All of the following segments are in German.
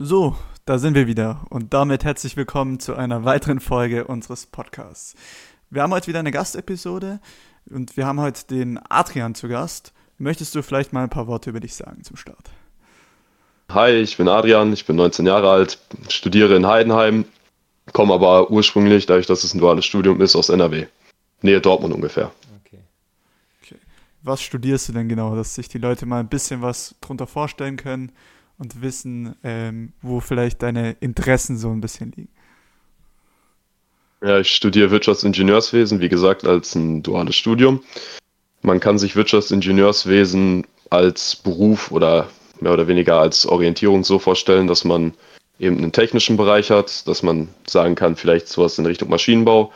So, da sind wir wieder und damit herzlich willkommen zu einer weiteren Folge unseres Podcasts. Wir haben heute wieder eine Gastepisode und wir haben heute den Adrian zu Gast. Möchtest du vielleicht mal ein paar Worte über dich sagen zum Start? Hi, ich bin Adrian, ich bin 19 Jahre alt, studiere in Heidenheim, komme aber ursprünglich, dadurch, dass es ein duales Studium ist, aus NRW. Nähe Dortmund ungefähr. Okay. okay. Was studierst du denn genau, dass sich die Leute mal ein bisschen was drunter vorstellen können? Und wissen, ähm, wo vielleicht deine Interessen so ein bisschen liegen? Ja, ich studiere Wirtschaftsingenieurswesen, wie gesagt, als ein duales Studium. Man kann sich Wirtschaftsingenieurswesen als Beruf oder mehr oder weniger als Orientierung so vorstellen, dass man eben einen technischen Bereich hat, dass man sagen kann, vielleicht sowas in Richtung Maschinenbau,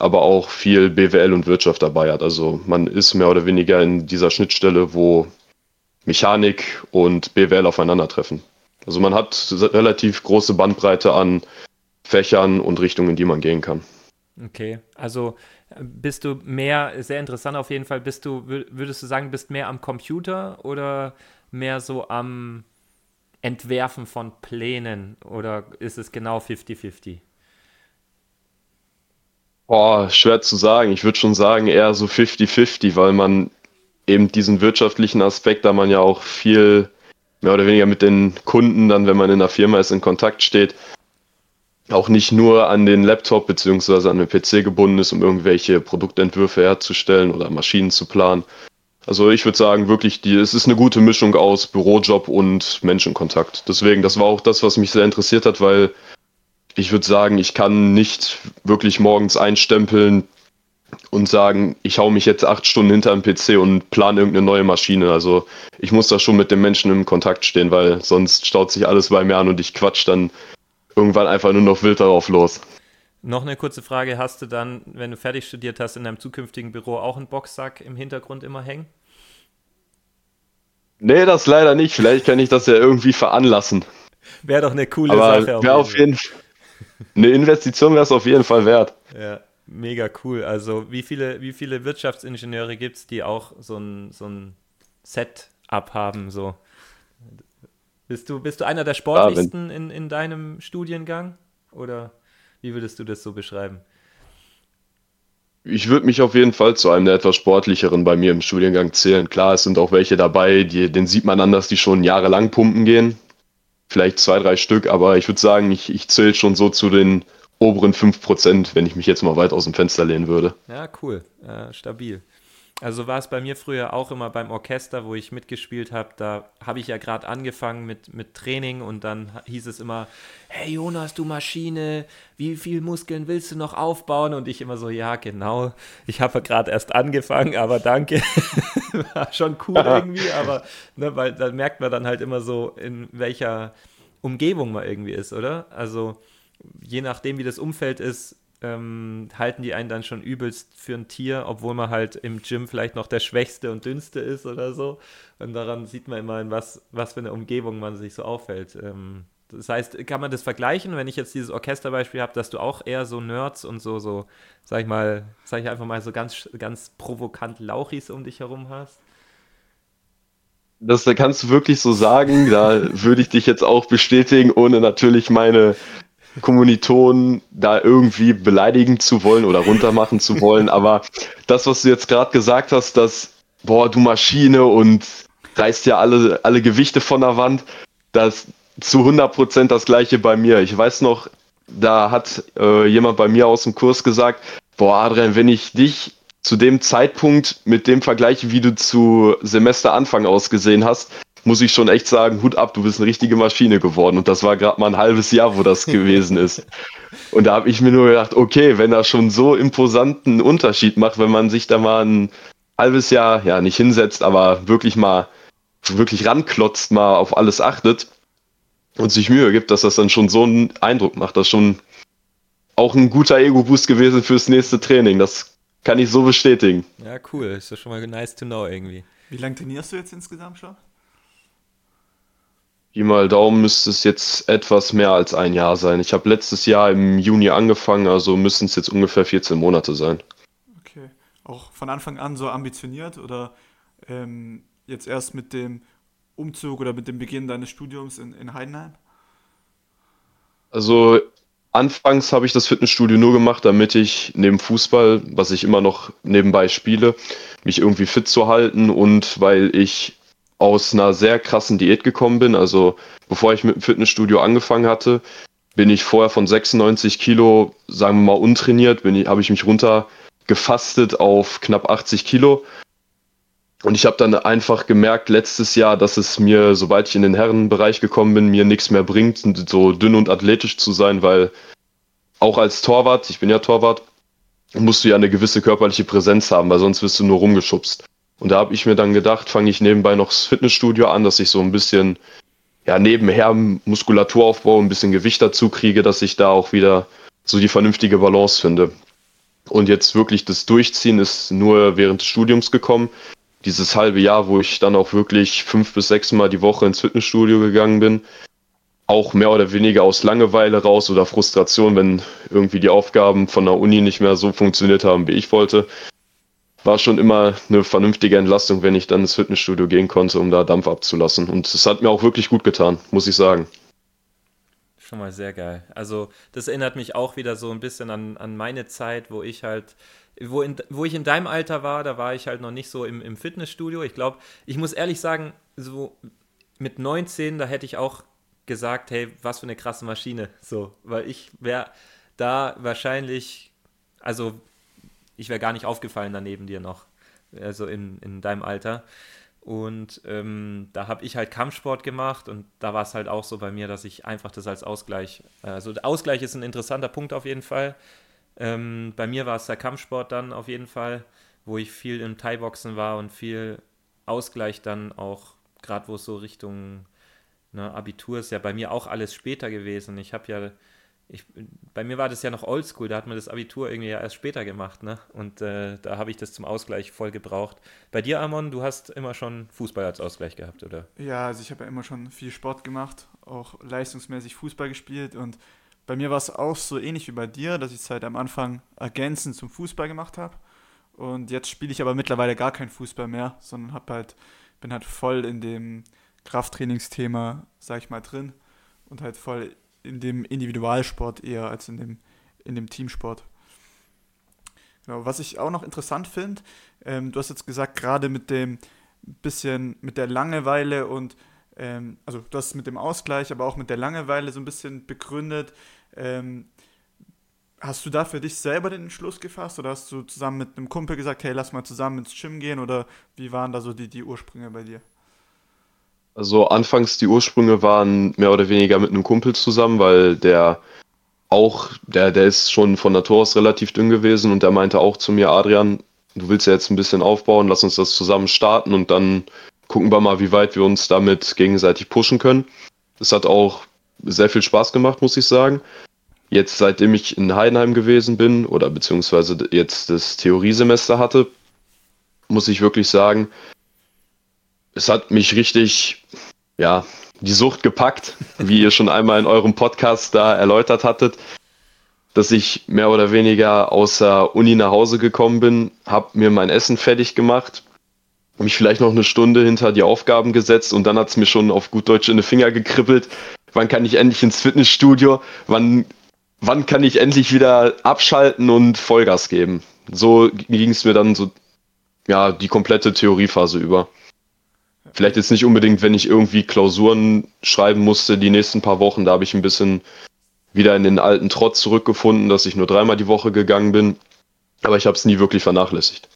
aber auch viel BWL und Wirtschaft dabei hat. Also man ist mehr oder weniger in dieser Schnittstelle, wo Mechanik und BWL aufeinandertreffen. Also man hat relativ große Bandbreite an Fächern und Richtungen, in die man gehen kann. Okay, also äh, bist du mehr, sehr interessant auf jeden Fall, bist du, würdest du sagen, bist mehr am Computer oder mehr so am Entwerfen von Plänen oder ist es genau 50-50? Boah, schwer zu sagen. Ich würde schon sagen eher so 50-50, weil man eben diesen wirtschaftlichen Aspekt, da man ja auch viel mehr oder weniger mit den Kunden dann, wenn man in der Firma ist, in Kontakt steht, auch nicht nur an den Laptop bzw. an den PC gebunden ist, um irgendwelche Produktentwürfe herzustellen oder Maschinen zu planen. Also ich würde sagen, wirklich, die, es ist eine gute Mischung aus Bürojob und Menschenkontakt. Deswegen, das war auch das, was mich sehr interessiert hat, weil ich würde sagen, ich kann nicht wirklich morgens einstempeln, und sagen, ich hau mich jetzt acht Stunden hinter dem PC und plane irgendeine neue Maschine. Also ich muss da schon mit dem Menschen im Kontakt stehen, weil sonst staut sich alles bei mir an und ich quatsch dann irgendwann einfach nur noch wild darauf los. Noch eine kurze Frage, hast du dann, wenn du fertig studiert hast, in deinem zukünftigen Büro auch einen Boxsack im Hintergrund immer hängen? Nee, das leider nicht. Vielleicht kann ich das ja irgendwie veranlassen. Wäre doch eine coole Aber Sache. Wäre auf jeden Fall. Eine Investition wäre es auf jeden Fall wert. Ja. Mega cool. Also wie viele, wie viele Wirtschaftsingenieure gibt es, die auch so ein, so ein Set-up haben? So. Bist, du, bist du einer der sportlichsten in, in deinem Studiengang? Oder wie würdest du das so beschreiben? Ich würde mich auf jeden Fall zu einem der etwas sportlicheren bei mir im Studiengang zählen. Klar, es sind auch welche dabei, die, den sieht man an, dass die schon jahrelang pumpen gehen. Vielleicht zwei, drei Stück, aber ich würde sagen, ich, ich zähle schon so zu den oberen 5%, wenn ich mich jetzt mal weit aus dem Fenster lehnen würde. Ja, cool, äh, stabil. Also war es bei mir früher auch immer beim Orchester, wo ich mitgespielt habe. Da habe ich ja gerade angefangen mit, mit Training und dann hieß es immer, hey Jonas, du Maschine, wie viel Muskeln willst du noch aufbauen? Und ich immer so, ja, genau, ich habe gerade erst angefangen, aber danke. war schon cool irgendwie, aber ne, weil da merkt man dann halt immer so, in welcher Umgebung man irgendwie ist, oder? Also je nachdem, wie das Umfeld ist, ähm, halten die einen dann schon übelst für ein Tier, obwohl man halt im Gym vielleicht noch der Schwächste und Dünnste ist oder so. Und daran sieht man immer, in was, was für eine Umgebung man sich so aufhält. Ähm, das heißt, kann man das vergleichen, wenn ich jetzt dieses Orchesterbeispiel habe, dass du auch eher so Nerds und so, so, sag ich mal, sag ich einfach mal so ganz, ganz provokant Lauchis um dich herum hast? Das kannst du wirklich so sagen. Da würde ich dich jetzt auch bestätigen, ohne natürlich meine Kommilitonen da irgendwie beleidigen zu wollen oder runtermachen zu wollen. Aber das, was du jetzt gerade gesagt hast, dass, boah, du Maschine und reißt ja alle, alle Gewichte von der Wand, das zu 100% das gleiche bei mir. Ich weiß noch, da hat äh, jemand bei mir aus dem Kurs gesagt, boah, Adrian, wenn ich dich zu dem Zeitpunkt mit dem vergleiche, wie du zu Semesteranfang ausgesehen hast, muss ich schon echt sagen, Hut ab, du bist eine richtige Maschine geworden. Und das war gerade mal ein halbes Jahr, wo das gewesen ist. Und da habe ich mir nur gedacht, okay, wenn er schon so imposanten Unterschied macht, wenn man sich da mal ein halbes Jahr, ja, nicht hinsetzt, aber wirklich mal, wirklich ranklotzt, mal auf alles achtet und sich Mühe gibt, dass das dann schon so einen Eindruck macht. Das ist schon auch ein guter Ego-Boost gewesen fürs nächste Training. Das kann ich so bestätigen. Ja, cool. Ist ja schon mal nice to know irgendwie. Wie lange trainierst du jetzt insgesamt schon? Pi mal Daumen müsste es jetzt etwas mehr als ein Jahr sein. Ich habe letztes Jahr im Juni angefangen, also müssen es jetzt ungefähr 14 Monate sein. Okay. Auch von Anfang an so ambitioniert oder ähm, jetzt erst mit dem Umzug oder mit dem Beginn deines Studiums in, in Heidenheim? Also anfangs habe ich das Fitnessstudio nur gemacht, damit ich neben Fußball, was ich immer noch nebenbei spiele, mich irgendwie fit zu halten und weil ich aus einer sehr krassen Diät gekommen bin. Also bevor ich mit dem Fitnessstudio angefangen hatte, bin ich vorher von 96 Kilo, sagen wir mal, untrainiert, habe ich mich runter gefastet auf knapp 80 Kilo. Und ich habe dann einfach gemerkt letztes Jahr, dass es mir, sobald ich in den Herrenbereich gekommen bin, mir nichts mehr bringt, so dünn und athletisch zu sein, weil auch als Torwart, ich bin ja Torwart, musst du ja eine gewisse körperliche Präsenz haben, weil sonst wirst du nur rumgeschubst. Und da habe ich mir dann gedacht, fange ich nebenbei noch das Fitnessstudio an, dass ich so ein bisschen ja, nebenher Muskulatur aufbaue, ein bisschen Gewicht dazu kriege, dass ich da auch wieder so die vernünftige Balance finde. Und jetzt wirklich das Durchziehen ist nur während des Studiums gekommen. Dieses halbe Jahr, wo ich dann auch wirklich fünf bis sechs Mal die Woche ins Fitnessstudio gegangen bin. Auch mehr oder weniger aus Langeweile raus oder Frustration, wenn irgendwie die Aufgaben von der Uni nicht mehr so funktioniert haben, wie ich wollte. War schon immer eine vernünftige Entlastung, wenn ich dann ins Fitnessstudio gehen konnte, um da Dampf abzulassen. Und es hat mir auch wirklich gut getan, muss ich sagen. Schon mal sehr geil. Also das erinnert mich auch wieder so ein bisschen an, an meine Zeit, wo ich halt, wo, in, wo ich in deinem Alter war, da war ich halt noch nicht so im, im Fitnessstudio. Ich glaube, ich muss ehrlich sagen, so mit 19, da hätte ich auch gesagt, hey, was für eine krasse Maschine. So, weil ich wäre da wahrscheinlich, also ich wäre gar nicht aufgefallen daneben dir noch, also in, in deinem Alter. Und ähm, da habe ich halt Kampfsport gemacht und da war es halt auch so bei mir, dass ich einfach das als Ausgleich, also Ausgleich ist ein interessanter Punkt auf jeden Fall. Ähm, bei mir war es der Kampfsport dann auf jeden Fall, wo ich viel im Thai-Boxen war und viel Ausgleich dann auch, gerade wo es so Richtung ne, Abitur ist ja bei mir auch alles später gewesen. Ich habe ja ich, bei mir war das ja noch oldschool, da hat man das Abitur irgendwie ja erst später gemacht, ne? Und äh, da habe ich das zum Ausgleich voll gebraucht. Bei dir, Amon, du hast immer schon Fußball als Ausgleich gehabt, oder? Ja, also ich habe ja immer schon viel Sport gemacht, auch leistungsmäßig Fußball gespielt und bei mir war es auch so ähnlich wie bei dir, dass ich es halt am Anfang ergänzend zum Fußball gemacht habe. Und jetzt spiele ich aber mittlerweile gar keinen Fußball mehr, sondern hab halt, bin halt voll in dem Krafttrainingsthema, sag ich mal, drin und halt voll in dem Individualsport eher als in dem, in dem Teamsport. Genau, was ich auch noch interessant finde, ähm, du hast jetzt gesagt, gerade mit dem bisschen, mit der Langeweile und ähm, also du hast mit dem Ausgleich, aber auch mit der Langeweile so ein bisschen begründet. Ähm, hast du da für dich selber den Entschluss gefasst oder hast du zusammen mit einem Kumpel gesagt, hey, lass mal zusammen ins Gym gehen oder wie waren da so die, die Ursprünge bei dir? Also anfangs die Ursprünge waren mehr oder weniger mit einem Kumpel zusammen, weil der auch, der, der ist schon von Natur aus relativ dünn gewesen und der meinte auch zu mir, Adrian, du willst ja jetzt ein bisschen aufbauen, lass uns das zusammen starten und dann gucken wir mal, wie weit wir uns damit gegenseitig pushen können. Es hat auch sehr viel Spaß gemacht, muss ich sagen. Jetzt, seitdem ich in Heidenheim gewesen bin oder beziehungsweise jetzt das Theoriesemester hatte, muss ich wirklich sagen, es hat mich richtig, ja, die Sucht gepackt, wie ihr schon einmal in eurem Podcast da erläutert hattet, dass ich mehr oder weniger aus der Uni nach Hause gekommen bin, habe mir mein Essen fertig gemacht, mich vielleicht noch eine Stunde hinter die Aufgaben gesetzt und dann hat es mir schon auf gut Deutsch in die Finger gekribbelt. Wann kann ich endlich ins Fitnessstudio? Wann, wann kann ich endlich wieder abschalten und Vollgas geben? So ging es mir dann so, ja, die komplette Theoriephase über. Vielleicht jetzt nicht unbedingt, wenn ich irgendwie Klausuren schreiben musste die nächsten paar Wochen. Da habe ich ein bisschen wieder in den alten Trott zurückgefunden, dass ich nur dreimal die Woche gegangen bin. Aber ich habe es nie wirklich vernachlässigt.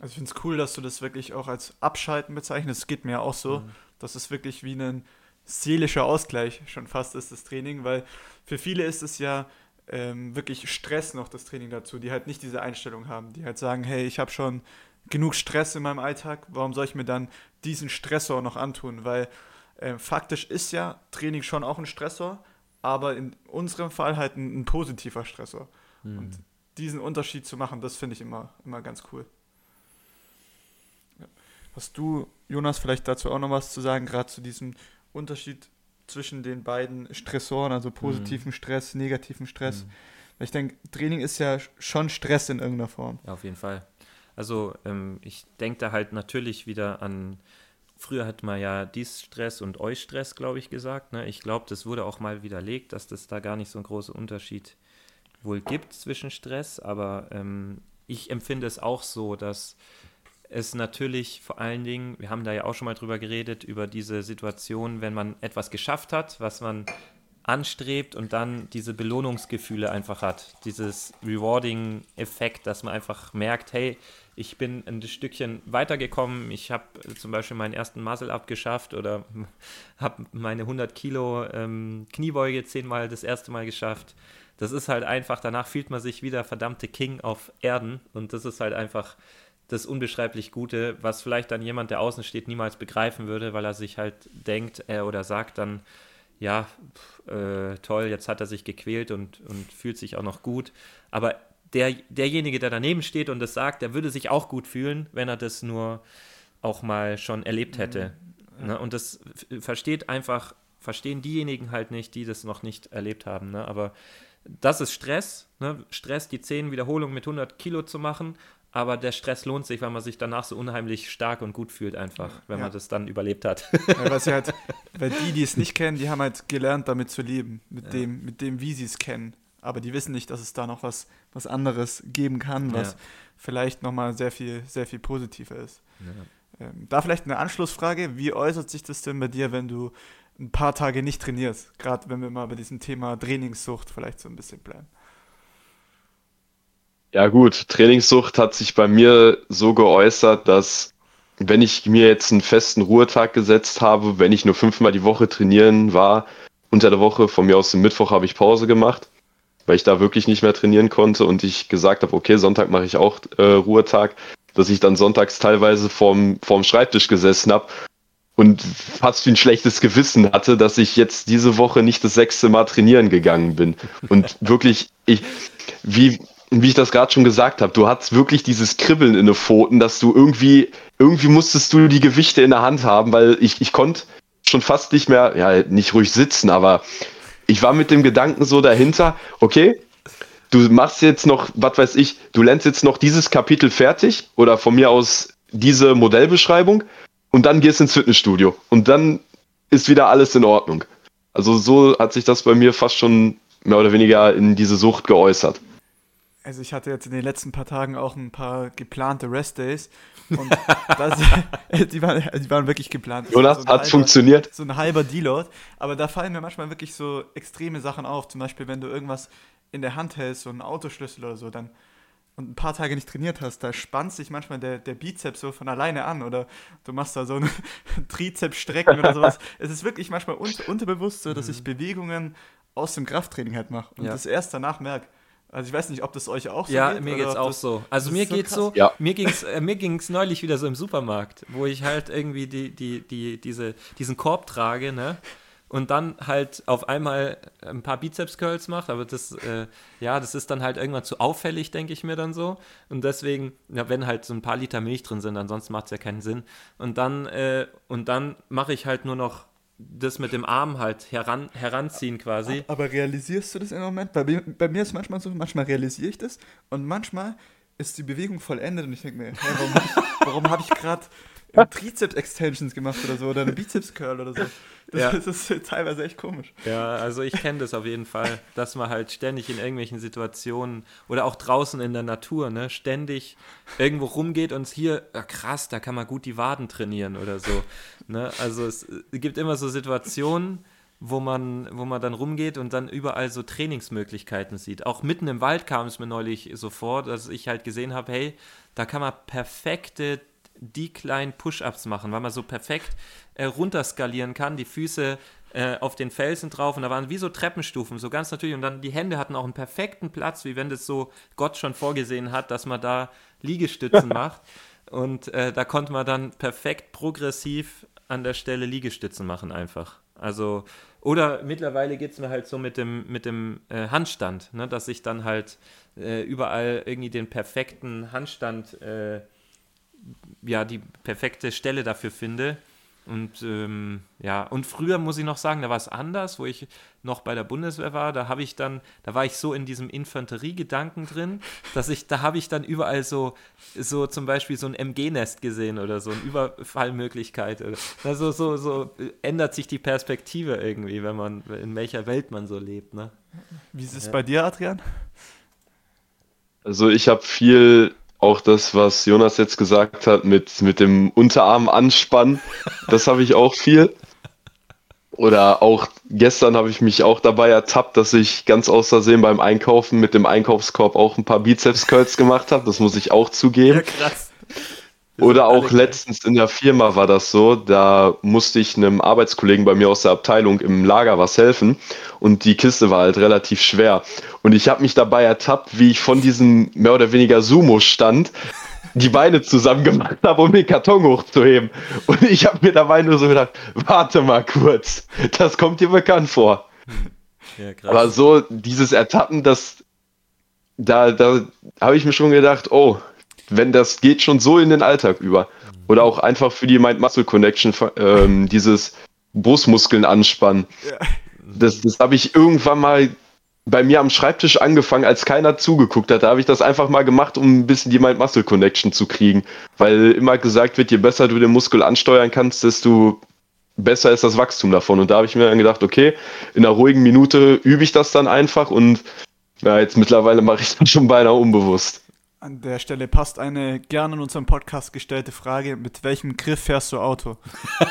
Also ich finde es cool, dass du das wirklich auch als Abschalten bezeichnest. Es geht mir auch so. Mhm. Das ist wirklich wie ein seelischer Ausgleich schon fast ist das Training, weil für viele ist es ja ähm, wirklich Stress noch das Training dazu, die halt nicht diese Einstellung haben, die halt sagen, hey, ich habe schon genug Stress in meinem Alltag, warum soll ich mir dann diesen Stressor noch antun? Weil äh, faktisch ist ja Training schon auch ein Stressor, aber in unserem Fall halt ein, ein positiver Stressor. Mhm. Und diesen Unterschied zu machen, das finde ich immer, immer ganz cool. Ja. Hast du, Jonas, vielleicht dazu auch noch was zu sagen, gerade zu diesem Unterschied zwischen den beiden Stressoren, also positiven mhm. Stress, negativen Stress? Mhm. Ich denke, Training ist ja schon Stress in irgendeiner Form. Ja, auf jeden Fall. Also ähm, ich denke da halt natürlich wieder an früher hat man ja dies Stress und euch Stress, glaube ich, gesagt. Ne? Ich glaube, das wurde auch mal widerlegt, dass das da gar nicht so ein großer Unterschied wohl gibt zwischen Stress, aber ähm, ich empfinde es auch so, dass es natürlich vor allen Dingen, wir haben da ja auch schon mal drüber geredet, über diese Situation, wenn man etwas geschafft hat, was man anstrebt und dann diese Belohnungsgefühle einfach hat. Dieses Rewarding-Effekt, dass man einfach merkt, hey, ich bin ein Stückchen weitergekommen, ich habe zum Beispiel meinen ersten Muscle-Up geschafft oder habe meine 100 Kilo ähm, Kniebeuge zehnmal das erste Mal geschafft. Das ist halt einfach, danach fühlt man sich wieder verdammte King auf Erden und das ist halt einfach das unbeschreiblich Gute, was vielleicht dann jemand, der außen steht, niemals begreifen würde, weil er sich halt denkt äh, oder sagt dann, ja, äh, toll, jetzt hat er sich gequält und, und fühlt sich auch noch gut. Aber der, derjenige, der daneben steht und das sagt, der würde sich auch gut fühlen, wenn er das nur auch mal schon erlebt hätte. Mhm. Ne? Und das versteht einfach, verstehen diejenigen halt nicht, die das noch nicht erlebt haben. Ne? Aber das ist Stress. Ne? Stress, die 10 Wiederholungen mit 100 Kilo zu machen aber der Stress lohnt sich, weil man sich danach so unheimlich stark und gut fühlt einfach, wenn ja. man das dann überlebt hat. Ja, weil, halt, weil die, die es nicht kennen, die haben halt gelernt, damit zu leben, mit, ja. dem, mit dem, wie sie es kennen. Aber die wissen nicht, dass es da noch was, was anderes geben kann, was vielleicht nochmal sehr viel, sehr viel positiver ist. Ähm, da vielleicht eine Anschlussfrage, wie äußert sich das denn bei dir, wenn du ein paar Tage nicht trainierst? Gerade wenn wir mal bei diesem Thema Trainingssucht vielleicht so ein bisschen bleiben. Ja gut, Trainingssucht hat sich bei mir so geäußert, dass wenn ich mir jetzt einen festen Ruhetag gesetzt habe, wenn ich nur fünfmal die Woche trainieren war, unter der Woche, von mir aus dem Mittwoch habe ich Pause gemacht, weil ich da wirklich nicht mehr trainieren konnte und ich gesagt habe, okay, Sonntag mache ich auch äh, Ruhetag, dass ich dann sonntags teilweise vorm, vorm Schreibtisch gesessen habe und fast wie ein schlechtes Gewissen hatte, dass ich jetzt diese Woche nicht das sechste Mal trainieren gegangen bin. Und wirklich, ich, wie, wie ich das gerade schon gesagt habe, du hattest wirklich dieses Kribbeln in den Pfoten, dass du irgendwie, irgendwie musstest du die Gewichte in der Hand haben, weil ich, ich konnte schon fast nicht mehr, ja, nicht ruhig sitzen, aber ich war mit dem Gedanken so dahinter, okay, du machst jetzt noch, was weiß ich, du lernst jetzt noch dieses Kapitel fertig oder von mir aus diese Modellbeschreibung und dann gehst ins Fitnessstudio und dann ist wieder alles in Ordnung. Also so hat sich das bei mir fast schon mehr oder weniger in diese Sucht geäußert. Also ich hatte jetzt in den letzten paar Tagen auch ein paar geplante Rest-Days und das, die, waren, die waren wirklich geplant. Jonas, so hat halber, funktioniert. So ein halber Deload. Aber da fallen mir manchmal wirklich so extreme Sachen auf. Zum Beispiel, wenn du irgendwas in der Hand hältst, so einen Autoschlüssel oder so, dann und ein paar Tage nicht trainiert hast, da spannt sich manchmal der, der Bizeps so von alleine an oder du machst da so eine Trizeps-Strecken oder sowas. Es ist wirklich manchmal un unterbewusst so, dass ich mhm. Bewegungen aus dem Krafttraining halt mache und ja. das erst danach merke. Also ich weiß nicht, ob das euch auch so ja, geht. Ja, mir geht's auch so. Also mir so geht's krass. so, ja. mir ging's, äh, mir ging's neulich wieder so im Supermarkt, wo ich halt irgendwie die, die, die, diese, diesen Korb trage, ne? Und dann halt auf einmal ein paar Bizeps-Curls macht, aber das, äh, ja, das ist dann halt irgendwann zu auffällig, denke ich mir dann so. Und deswegen, ja, wenn halt so ein paar Liter Milch drin sind, ansonsten macht es ja keinen Sinn. Und dann, äh, und dann mache ich halt nur noch das mit dem Arm halt heran, heranziehen quasi. Aber realisierst du das im Moment? Bei mir, bei mir ist manchmal so, manchmal realisiere ich das und manchmal ist die Bewegung vollendet und ich denke mir, hey, warum habe ich, hab ich gerade Trizeps-Extensions gemacht oder so oder eine Bizeps-Curl oder so. Das, ja. das, ist teilweise echt komisch. Ja, also ich kenne das auf jeden Fall, dass man halt ständig in irgendwelchen Situationen oder auch draußen in der Natur, ne, ständig irgendwo rumgeht und hier, ja, krass, da kann man gut die Waden trainieren oder so. Ne? Also es gibt immer so Situationen, wo man, wo man dann rumgeht und dann überall so Trainingsmöglichkeiten sieht. Auch mitten im Wald kam es mir neulich so vor, dass ich halt gesehen habe, hey, da kann man perfekte die kleinen Push-Ups machen, weil man so perfekt äh, runterskalieren kann, die Füße äh, auf den Felsen drauf und da waren wie so Treppenstufen, so ganz natürlich und dann die Hände hatten auch einen perfekten Platz, wie wenn das so Gott schon vorgesehen hat, dass man da Liegestützen macht und äh, da konnte man dann perfekt progressiv an der Stelle Liegestützen machen einfach. Also oder mittlerweile geht es mir halt so mit dem, mit dem äh, Handstand, ne, dass ich dann halt äh, überall irgendwie den perfekten Handstand äh, ja, die perfekte Stelle dafür finde. Und ähm, ja, und früher muss ich noch sagen, da war es anders, wo ich noch bei der Bundeswehr war, da habe ich dann, da war ich so in diesem Infanteriegedanken drin, dass ich, da habe ich dann überall so, so zum Beispiel so ein MG-Nest gesehen oder so eine Überfallmöglichkeit. Also so, so ändert sich die Perspektive irgendwie, wenn man, in welcher Welt man so lebt. Ne? Wie ist es ja. bei dir, Adrian? Also ich habe viel auch das, was Jonas jetzt gesagt hat, mit, mit dem Unterarm anspannen, das habe ich auch viel. Oder auch gestern habe ich mich auch dabei ertappt, dass ich ganz außersehen beim Einkaufen mit dem Einkaufskorb auch ein paar Bizeps-Curls gemacht habe. Das muss ich auch zugeben. Ja, krass. Oder auch letztens in der Firma war das so, da musste ich einem Arbeitskollegen bei mir aus der Abteilung im Lager was helfen und die Kiste war halt relativ schwer. Und ich habe mich dabei ertappt, wie ich von diesem mehr oder weniger Sumo-Stand die Beine zusammen gemacht habe, um den Karton hochzuheben. Und ich habe mir dabei nur so gedacht, warte mal kurz, das kommt dir bekannt vor. Ja, Aber so dieses Ertappen, das da, da habe ich mir schon gedacht, oh, wenn das geht schon so in den Alltag über. Oder auch einfach für die Mind-Muscle-Connection, ähm, dieses Brustmuskeln anspannen. Das, das habe ich irgendwann mal bei mir am Schreibtisch angefangen, als keiner zugeguckt hat. Da habe ich das einfach mal gemacht, um ein bisschen die Mind-Muscle-Connection zu kriegen. Weil immer gesagt wird, je besser du den Muskel ansteuern kannst, desto besser ist das Wachstum davon. Und da habe ich mir dann gedacht, okay, in einer ruhigen Minute übe ich das dann einfach und ja, jetzt mittlerweile mache ich das schon beinahe unbewusst. An der Stelle passt eine gerne in unserem Podcast gestellte Frage: Mit welchem Griff fährst du Auto?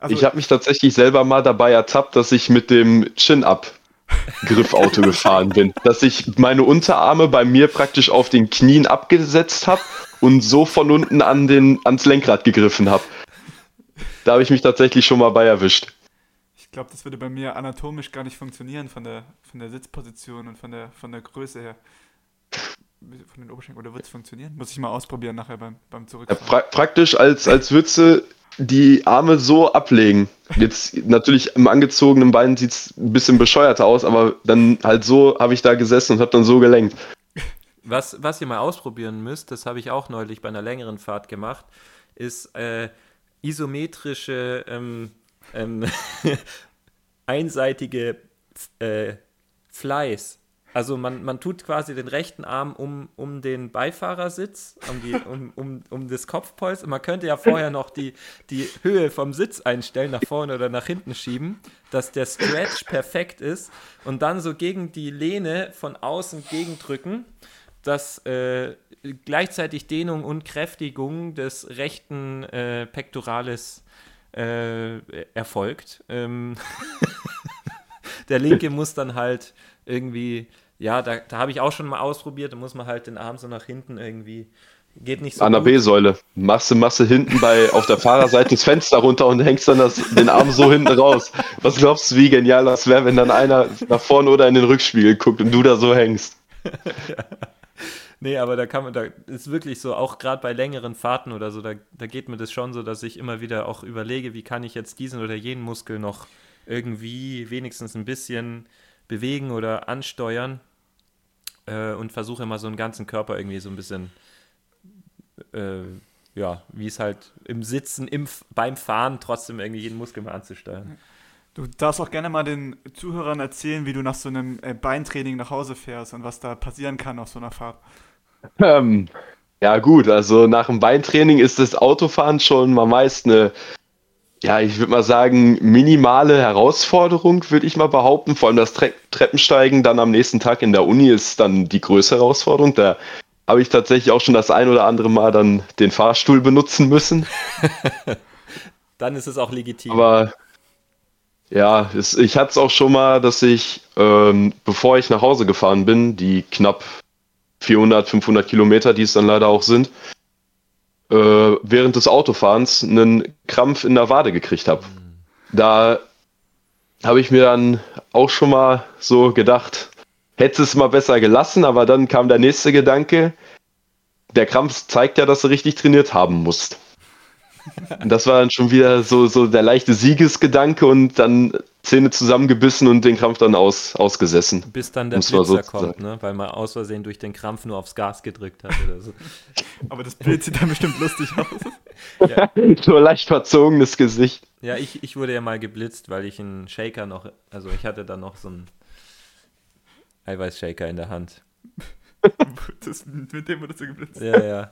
also, ich habe mich tatsächlich selber mal dabei ertappt, dass ich mit dem Chin-Up Griffauto gefahren bin. Dass ich meine Unterarme bei mir praktisch auf den Knien abgesetzt habe und so von unten an den, ans Lenkrad gegriffen habe. Da habe ich mich tatsächlich schon mal bei erwischt. Ich glaube, das würde bei mir anatomisch gar nicht funktionieren von der, von der Sitzposition und von der, von der Größe her von den Oberschenkeln oder wird es funktionieren? Muss ich mal ausprobieren nachher beim, beim Zurückfahren. Ja, pra praktisch als, als Würze die Arme so ablegen. Jetzt natürlich im angezogenen Bein sieht es ein bisschen bescheuerter aus, aber dann halt so habe ich da gesessen und habe dann so gelenkt. Was, was ihr mal ausprobieren müsst, das habe ich auch neulich bei einer längeren Fahrt gemacht, ist äh, isometrische ähm, ähm, einseitige äh, Flies. Also man, man tut quasi den rechten Arm um, um den Beifahrersitz, um, die, um, um, um das Kopfpolster. Man könnte ja vorher noch die, die Höhe vom Sitz einstellen, nach vorne oder nach hinten schieben, dass der Stretch perfekt ist und dann so gegen die Lehne von außen gegendrücken, dass äh, gleichzeitig Dehnung und Kräftigung des rechten äh, Pectoralis äh, erfolgt. Ähm der linke muss dann halt irgendwie ja, da, da habe ich auch schon mal ausprobiert, da muss man halt den Arm so nach hinten irgendwie. Geht nicht so. An der B-Säule. Masse, Masse hinten bei, auf der Fahrerseite das Fenster runter und hängst dann das, den Arm so hinten raus. Was glaubst du, wie genial das wäre, wenn dann einer nach vorne oder in den Rückspiegel guckt und du da so hängst? ja. Nee, aber da kann man, da ist wirklich so, auch gerade bei längeren Fahrten oder so, da, da geht mir das schon so, dass ich immer wieder auch überlege, wie kann ich jetzt diesen oder jenen Muskel noch irgendwie wenigstens ein bisschen bewegen oder ansteuern äh, und versuche immer so einen ganzen Körper irgendwie so ein bisschen, äh, ja, wie es halt im Sitzen, im, beim Fahren trotzdem irgendwie jeden Muskel mal anzusteuern. Du darfst auch gerne mal den Zuhörern erzählen, wie du nach so einem äh, Beintraining nach Hause fährst und was da passieren kann auf so einer Fahrt. Ähm, ja, gut, also nach dem Beintraining ist das Autofahren schon mal meist eine ja, ich würde mal sagen, minimale Herausforderung, würde ich mal behaupten. Vor allem das Tre Treppensteigen dann am nächsten Tag in der Uni ist dann die größte Herausforderung. Da habe ich tatsächlich auch schon das ein oder andere Mal dann den Fahrstuhl benutzen müssen. dann ist es auch legitim. Aber ja, es, ich hatte es auch schon mal, dass ich, ähm, bevor ich nach Hause gefahren bin, die knapp 400, 500 Kilometer, die es dann leider auch sind, äh, während des Autofahrens einen Krampf in der Wade gekriegt habe. Da habe ich mir dann auch schon mal so gedacht, hätte es mal besser gelassen, aber dann kam der nächste Gedanke, der Krampf zeigt ja, dass du richtig trainiert haben musst. Und das war dann schon wieder so, so der leichte Siegesgedanke und dann Zähne zusammengebissen und den Krampf dann aus, ausgesessen. Bis dann der Blitzer so kommt, ne? weil man aus Versehen durch den Krampf nur aufs Gas gedrückt hat oder so. Aber das Bild sieht dann bestimmt lustig aus. ja, So leicht verzogenes Gesicht. ja ich, ich wurde ja mal geblitzt, weil ich einen Shaker noch, also ich hatte dann noch so einen Eiweißshaker in der Hand. Das, mit dem wurdest du geblitzt. Ja, ja.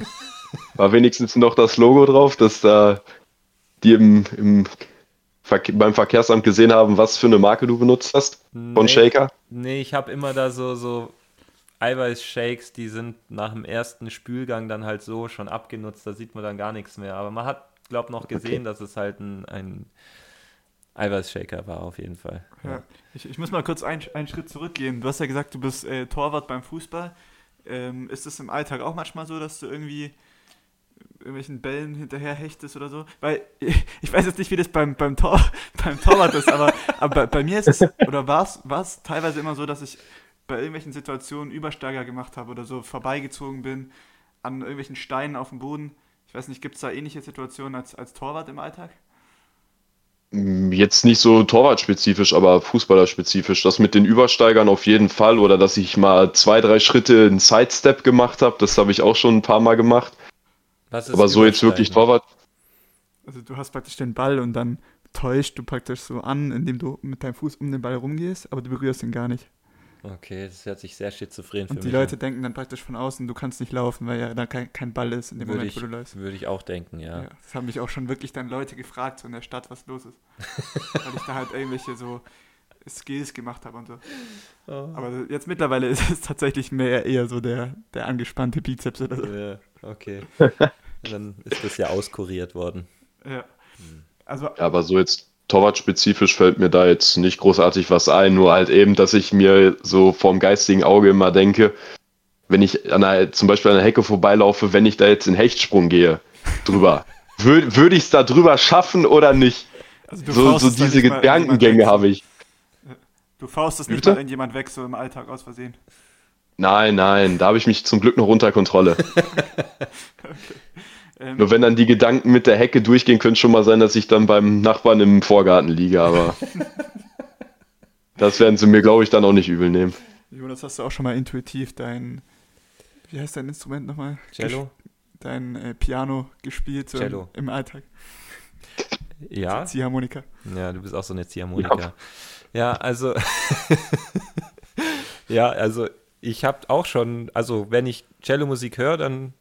War wenigstens noch das Logo drauf, dass da die im, im Verke beim Verkehrsamt gesehen haben, was für eine Marke du benutzt hast von Nee. Shaker. Nee, ich habe immer da so, so Eiweißshakes, die sind nach dem ersten Spülgang dann halt so schon abgenutzt, da sieht man dann gar nichts mehr. Aber man hat, glaub noch gesehen, dass es halt ein, ein Eiweißshaker war auf jeden Fall. Ja. Ich, ich muss mal kurz einen, einen Schritt zurückgehen. Du hast ja gesagt, du bist äh, Torwart beim Fußball. Ähm, ist es im Alltag auch manchmal so, dass du irgendwie irgendwelchen Bällen hinterher hechtest oder so? Weil ich weiß jetzt nicht, wie das beim, beim, Tor, beim Torwart ist, aber, aber bei, bei mir ist es, oder war es teilweise immer so, dass ich bei irgendwelchen Situationen Übersteiger gemacht habe oder so vorbeigezogen bin an irgendwelchen Steinen auf dem Boden. Ich weiß nicht, gibt es da ähnliche Situationen als, als Torwart im Alltag? Mm, Jetzt nicht so torwartspezifisch, aber fußballerspezifisch. Das mit den Übersteigern auf jeden Fall oder dass ich mal zwei, drei Schritte einen Sidestep gemacht habe, das habe ich auch schon ein paar Mal gemacht. Was ist Aber so jetzt wirklich? Torwart. Also du hast praktisch den Ball und dann täuscht du praktisch so an, indem du mit deinem Fuß um den Ball rumgehst, aber du berührst ihn gar nicht. Okay, das hört sich sehr schizophren für Und die mich Leute an. denken dann praktisch von außen, du kannst nicht laufen, weil ja da kein, kein Ball ist in dem Würde Moment, ich, wo du läufst. würde ich auch denken, ja. Ja. das haben mich auch schon wirklich dann Leute gefragt, so in der Stadt, was los ist. weil ich da halt irgendwelche so Skills gemacht habe und so. Oh. Aber jetzt mittlerweile ist es tatsächlich mehr eher so der, der angespannte Bizeps oder so. Ja, okay. Dann ist das ja auskuriert worden. Ja. Also Ja, aber so jetzt torwartspezifisch fällt mir da jetzt nicht großartig was ein, nur halt eben, dass ich mir so vorm geistigen Auge immer denke, wenn ich an einer, zum Beispiel an der Hecke vorbeilaufe, wenn ich da jetzt in Hechtsprung gehe, drüber, würde würd ich es da drüber schaffen oder nicht? Also So, so dann diese Gedankengänge habe ich. Du faustest nicht mal irgendjemand weg, so im Alltag aus Versehen. Nein, nein, da habe ich mich zum Glück noch unter Kontrolle. Ähm, Nur wenn dann die Gedanken mit der Hecke durchgehen, könnte schon mal sein, dass ich dann beim Nachbarn im Vorgarten liege, aber das werden sie mir, glaube ich, dann auch nicht übel nehmen. Jonas, hast du auch schon mal intuitiv dein, wie heißt dein Instrument nochmal? Cello? Dein äh, Piano gespielt Cello. Im, im Alltag. Ja? Ziehharmonika. Ja, du bist auch so eine Ziehharmonika. Ja, also. ja, also ich habe auch schon, also wenn ich Cello-Musik höre, dann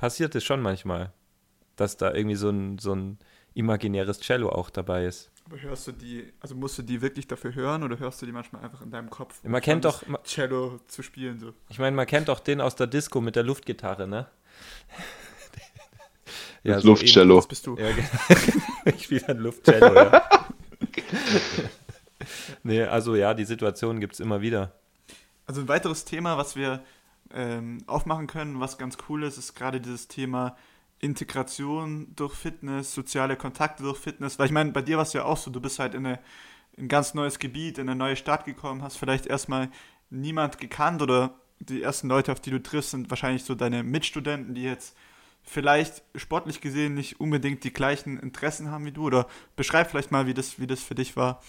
passiert es schon manchmal, dass da irgendwie so ein, so ein imaginäres Cello auch dabei ist. Aber hörst du die, also musst du die wirklich dafür hören oder hörst du die manchmal einfach in deinem Kopf? Man kennt doch, Cello zu spielen so. ich meine, man kennt doch den aus der Disco mit der Luftgitarre, ne? Das so Luftcello. Das bist du. Ja, genau. ich spiele ein Luftcello, ja. nee, also ja, die Situation gibt es immer wieder. Also ein weiteres Thema, was wir ähm, aufmachen können, was ganz cool ist, ist gerade dieses Thema Integration durch Fitness, soziale Kontakte durch Fitness. Weil ich meine, bei dir war es ja auch so, du bist halt in, eine, in ein ganz neues Gebiet, in eine neue Stadt gekommen, hast vielleicht erstmal niemand gekannt oder die ersten Leute, auf die du triffst, sind wahrscheinlich so deine Mitstudenten, die jetzt vielleicht sportlich gesehen nicht unbedingt die gleichen Interessen haben wie du. Oder beschreib vielleicht mal, wie das, wie das für dich war.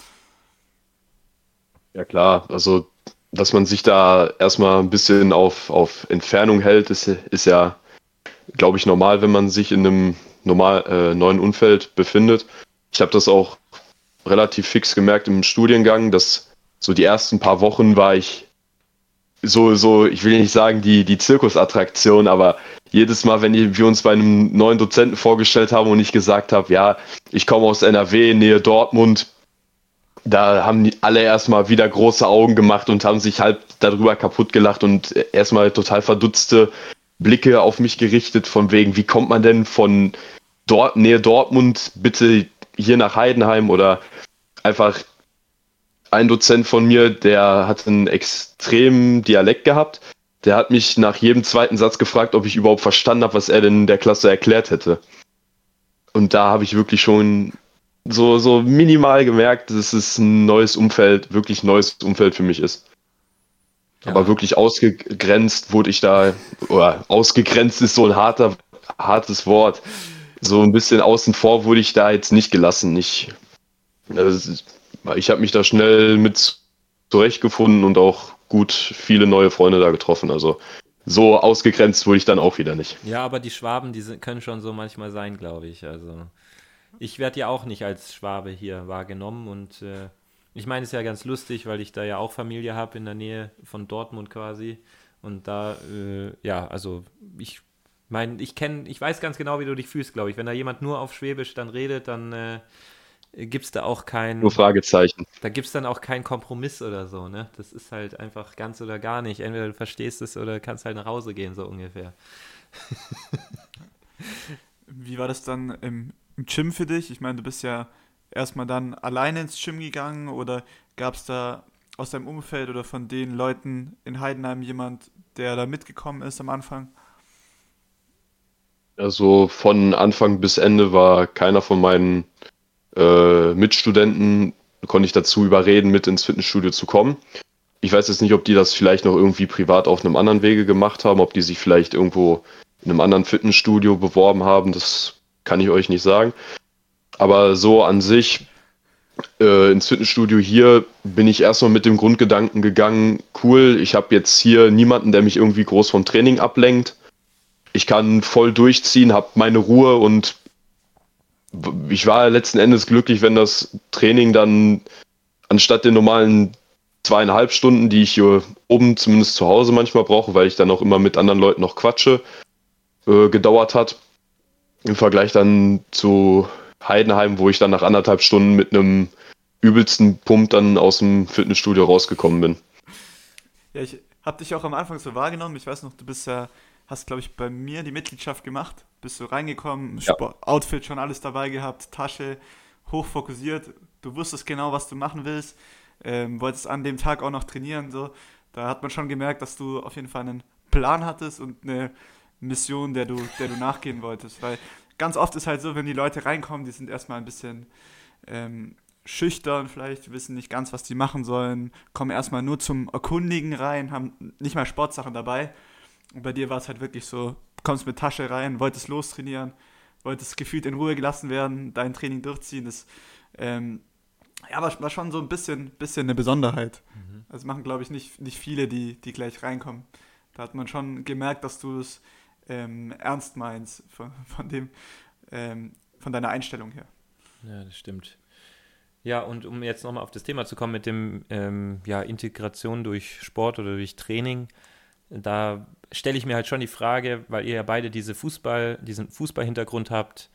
Ja klar, also dass man sich da erstmal ein bisschen auf, auf Entfernung hält, ist, ist ja, glaube ich, normal, wenn man sich in einem normal äh, neuen Umfeld befindet. Ich habe das auch relativ fix gemerkt im Studiengang, dass so die ersten paar Wochen war ich so, so, ich will nicht sagen die, die Zirkusattraktion, aber jedes Mal, wenn wir uns bei einem neuen Dozenten vorgestellt haben und ich gesagt habe, ja, ich komme aus NRW, Nähe Dortmund, da haben die alle erstmal wieder große Augen gemacht und haben sich halb darüber kaputt gelacht und erstmal total verdutzte Blicke auf mich gerichtet, von wegen, wie kommt man denn von dort, Nähe Dortmund bitte hier nach Heidenheim oder einfach ein Dozent von mir, der hat einen extremen Dialekt gehabt. Der hat mich nach jedem zweiten Satz gefragt, ob ich überhaupt verstanden habe, was er denn der Klasse erklärt hätte. Und da habe ich wirklich schon so, so minimal gemerkt, dass es ein neues Umfeld, wirklich neues Umfeld für mich ist. Ja. Aber wirklich ausgegrenzt wurde ich da, oder ausgegrenzt ist so ein harter, hartes Wort. So ein bisschen außen vor wurde ich da jetzt nicht gelassen. Ich, also, ich habe mich da schnell mit zurechtgefunden und auch gut viele neue Freunde da getroffen. Also so ausgegrenzt wurde ich dann auch wieder nicht. Ja, aber die Schwaben, die sind, können schon so manchmal sein, glaube ich. Also ich werde ja auch nicht als Schwabe hier wahrgenommen und äh, ich meine, es ist ja ganz lustig, weil ich da ja auch Familie habe in der Nähe von Dortmund quasi. Und da, äh, ja, also ich meine, ich kenne, ich weiß ganz genau, wie du dich fühlst, glaube ich. Wenn da jemand nur auf Schwäbisch dann redet, dann äh, gibt es da auch kein. Nur Fragezeichen. Da gibt es dann auch keinen Kompromiss oder so, ne? Das ist halt einfach ganz oder gar nicht. Entweder du verstehst es oder kannst halt nach Hause gehen, so ungefähr. wie war das dann im, im Gym für dich? Ich meine, du bist ja erstmal dann alleine ins Gym gegangen oder gab es da aus deinem Umfeld oder von den Leuten in Heidenheim jemand, der da mitgekommen ist am Anfang? Also von Anfang bis Ende war keiner von meinen äh, Mitstudenten, konnte ich dazu überreden, mit ins Fitnessstudio zu kommen. Ich weiß jetzt nicht, ob die das vielleicht noch irgendwie privat auf einem anderen Wege gemacht haben, ob die sich vielleicht irgendwo in einem anderen Fitnessstudio beworben haben, das kann ich euch nicht sagen. Aber so an sich äh, ins Fitnessstudio hier bin ich erstmal mit dem Grundgedanken gegangen, cool, ich habe jetzt hier niemanden, der mich irgendwie groß vom Training ablenkt. Ich kann voll durchziehen, habe meine Ruhe und ich war letzten Endes glücklich, wenn das Training dann anstatt den normalen zweieinhalb Stunden, die ich hier oben zumindest zu Hause manchmal brauche, weil ich dann auch immer mit anderen Leuten noch quatsche, äh, gedauert hat. Im Vergleich dann zu Heidenheim, wo ich dann nach anderthalb Stunden mit einem übelsten Pump dann aus dem Fitnessstudio rausgekommen bin. Ja, ich habe dich auch am Anfang so wahrgenommen. Ich weiß noch, du bist ja, hast glaube ich bei mir die Mitgliedschaft gemacht, bist so reingekommen, ja. Outfit schon alles dabei gehabt, Tasche hoch fokussiert. Du wusstest genau, was du machen willst, ähm, wolltest an dem Tag auch noch trainieren. So, da hat man schon gemerkt, dass du auf jeden Fall einen Plan hattest und eine Mission, der du, der du nachgehen wolltest, weil ganz oft ist halt so, wenn die Leute reinkommen, die sind erstmal ein bisschen ähm, schüchtern, vielleicht wissen nicht ganz, was die machen sollen, kommen erstmal nur zum Erkundigen rein, haben nicht mal Sportsachen dabei. Und bei dir war es halt wirklich so, kommst mit Tasche rein, wolltest lostrainieren, wolltest gefühlt in Ruhe gelassen werden, dein Training durchziehen. Das ähm, ja, war, war schon so ein bisschen, bisschen eine Besonderheit. Mhm. Das machen, glaube ich, nicht, nicht viele, die, die gleich reinkommen. Da hat man schon gemerkt, dass du es ähm, ernst meinst, von, von dem, ähm, von deiner Einstellung her. Ja, das stimmt. Ja, und um jetzt nochmal auf das Thema zu kommen mit dem ähm, ja, Integration durch Sport oder durch Training, da stelle ich mir halt schon die Frage, weil ihr ja beide diese Fußball, diesen Fußballhintergrund habt,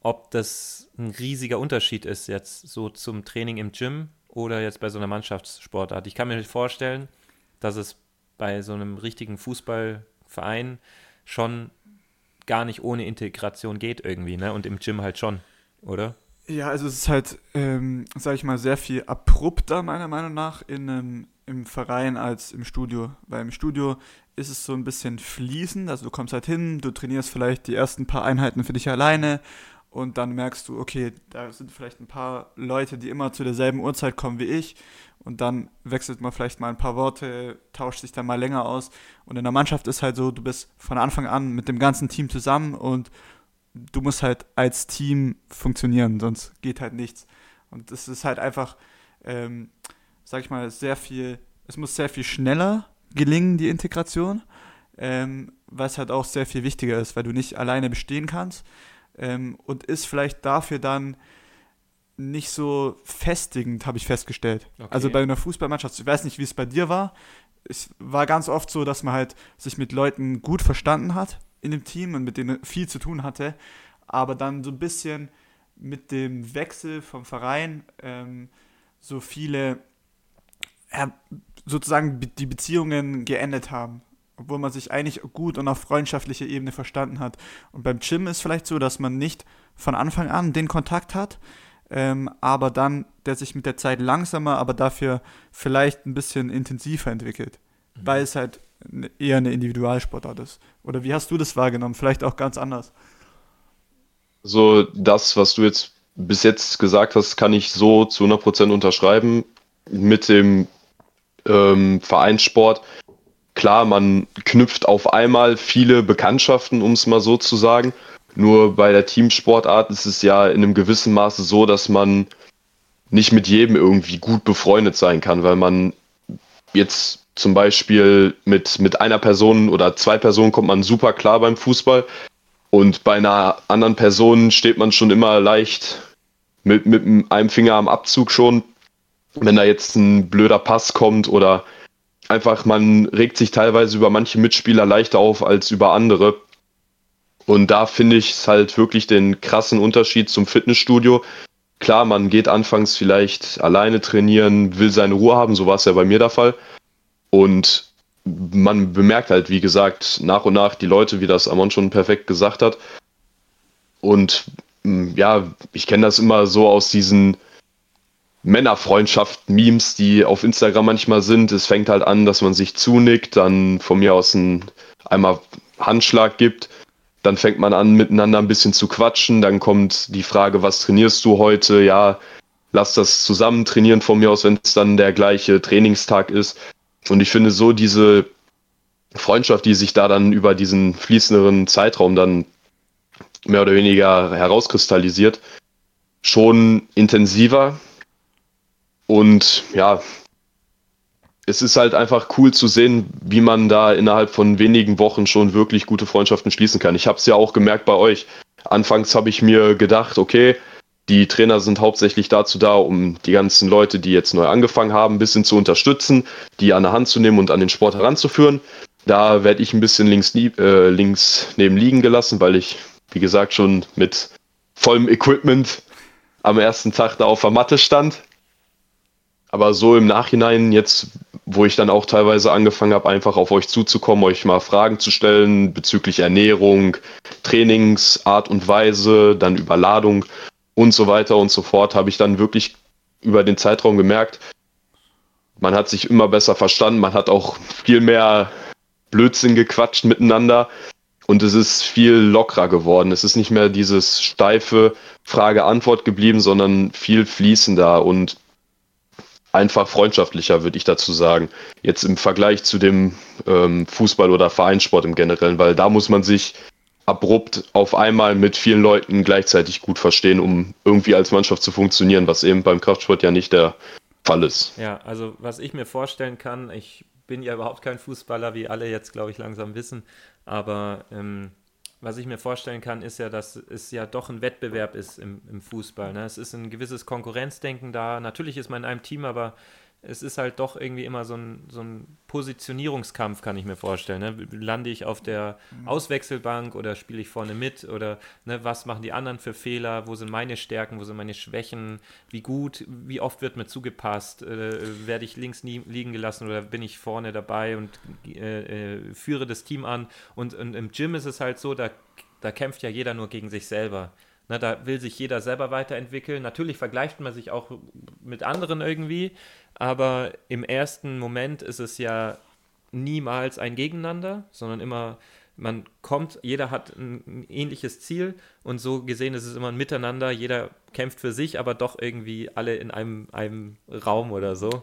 ob das ein riesiger Unterschied ist jetzt so zum Training im Gym oder jetzt bei so einer Mannschaftssportart. Ich kann mir vorstellen, dass es bei so einem richtigen Fußballverein schon gar nicht ohne Integration geht irgendwie, ne? Und im Gym halt schon, oder? Ja, also es ist halt, ähm, sag ich mal, sehr viel abrupter meiner Meinung nach in einem, im Verein als im Studio. Weil im Studio ist es so ein bisschen fließend, also du kommst halt hin, du trainierst vielleicht die ersten paar Einheiten für dich alleine und dann merkst du, okay, da sind vielleicht ein paar Leute, die immer zu derselben Uhrzeit kommen wie ich. Und dann wechselt man vielleicht mal ein paar Worte, tauscht sich dann mal länger aus. Und in der Mannschaft ist halt so, du bist von Anfang an mit dem ganzen Team zusammen und du musst halt als Team funktionieren, sonst geht halt nichts. Und es ist halt einfach, ähm, sag ich mal, sehr viel, es muss sehr viel schneller gelingen, die Integration, ähm, was halt auch sehr viel wichtiger ist, weil du nicht alleine bestehen kannst ähm, und ist vielleicht dafür dann nicht so festigend, habe ich festgestellt. Okay. Also bei einer Fußballmannschaft, ich weiß nicht, wie es bei dir war. Es war ganz oft so, dass man halt sich mit Leuten gut verstanden hat in dem Team und mit denen viel zu tun hatte, aber dann so ein bisschen mit dem Wechsel vom Verein ähm, so viele ja, sozusagen die Beziehungen geendet haben obwohl man sich eigentlich gut und auf freundschaftlicher Ebene verstanden hat. Und beim Gym ist vielleicht so, dass man nicht von Anfang an den Kontakt hat, ähm, aber dann der sich mit der Zeit langsamer, aber dafür vielleicht ein bisschen intensiver entwickelt, mhm. weil es halt eher eine Individualsportart ist. Oder wie hast du das wahrgenommen? Vielleicht auch ganz anders. So, das, was du jetzt bis jetzt gesagt hast, kann ich so zu 100% unterschreiben. Mit dem ähm, Vereinssport klar, man knüpft auf einmal viele Bekanntschaften, um es mal so zu sagen. Nur bei der Teamsportart ist es ja in einem gewissen Maße so, dass man nicht mit jedem irgendwie gut befreundet sein kann, weil man jetzt zum Beispiel mit, mit einer Person oder zwei Personen kommt man super klar beim Fußball und bei einer anderen Person steht man schon immer leicht mit, mit einem Finger am Abzug schon, wenn da jetzt ein blöder Pass kommt oder einfach man regt sich teilweise über manche Mitspieler leichter auf als über andere. Und da finde ich es halt wirklich den krassen Unterschied zum Fitnessstudio. Klar, man geht anfangs vielleicht alleine trainieren, will seine Ruhe haben, so war es ja bei mir der Fall. Und man bemerkt halt, wie gesagt, nach und nach die Leute, wie das Amon schon perfekt gesagt hat. Und mm, ja, ich kenne das immer so aus diesen Männerfreundschaft-Memes, die auf Instagram manchmal sind. Es fängt halt an, dass man sich zunickt, dann von mir aus ein, einmal Handschlag gibt dann fängt man an, miteinander ein bisschen zu quatschen. Dann kommt die Frage, was trainierst du heute? Ja, lass das zusammen trainieren von mir aus, wenn es dann der gleiche Trainingstag ist. Und ich finde so diese Freundschaft, die sich da dann über diesen fließenderen Zeitraum dann mehr oder weniger herauskristallisiert, schon intensiver. Und ja, es ist halt einfach cool zu sehen, wie man da innerhalb von wenigen Wochen schon wirklich gute Freundschaften schließen kann. Ich habe es ja auch gemerkt bei euch. Anfangs habe ich mir gedacht, okay, die Trainer sind hauptsächlich dazu da, um die ganzen Leute, die jetzt neu angefangen haben, ein bisschen zu unterstützen, die an der Hand zu nehmen und an den Sport heranzuführen. Da werde ich ein bisschen links, äh, links neben liegen gelassen, weil ich, wie gesagt, schon mit vollem Equipment am ersten Tag da auf der Matte stand. Aber so im Nachhinein, jetzt, wo ich dann auch teilweise angefangen habe, einfach auf euch zuzukommen, euch mal Fragen zu stellen bezüglich Ernährung, Trainingsart und Weise, dann Überladung und so weiter und so fort, habe ich dann wirklich über den Zeitraum gemerkt, man hat sich immer besser verstanden, man hat auch viel mehr Blödsinn gequatscht miteinander und es ist viel lockerer geworden. Es ist nicht mehr dieses steife Frage-Antwort geblieben, sondern viel fließender und einfach freundschaftlicher, würde ich dazu sagen. Jetzt im Vergleich zu dem ähm, Fußball oder Vereinssport im Generellen, weil da muss man sich abrupt auf einmal mit vielen Leuten gleichzeitig gut verstehen, um irgendwie als Mannschaft zu funktionieren, was eben beim Kraftsport ja nicht der Fall ist. Ja, also was ich mir vorstellen kann, ich bin ja überhaupt kein Fußballer, wie alle jetzt, glaube ich, langsam wissen, aber ähm, was ich mir vorstellen kann, ist ja, dass es ja doch ein Wettbewerb ist im, im Fußball. Ne? Es ist ein gewisses Konkurrenzdenken da. Natürlich ist man in einem Team, aber es ist halt doch irgendwie immer so ein, so ein Positionierungskampf, kann ich mir vorstellen. Ne? Lande ich auf der mhm. Auswechselbank oder spiele ich vorne mit oder ne, was machen die anderen für Fehler? Wo sind meine Stärken? Wo sind meine Schwächen? Wie gut, wie oft wird mir zugepasst? Äh, werde ich links nie, liegen gelassen oder bin ich vorne dabei und äh, äh, führe das Team an? Und, und im Gym ist es halt so, da, da kämpft ja jeder nur gegen sich selber. Na, da will sich jeder selber weiterentwickeln. Natürlich vergleicht man sich auch mit anderen irgendwie, aber im ersten Moment ist es ja niemals ein Gegeneinander, sondern immer, man kommt, jeder hat ein, ähnliches Ziel und so gesehen ist es immer ein Miteinander, jeder kämpft für sich, aber doch irgendwie alle in einem, einem Raum oder so.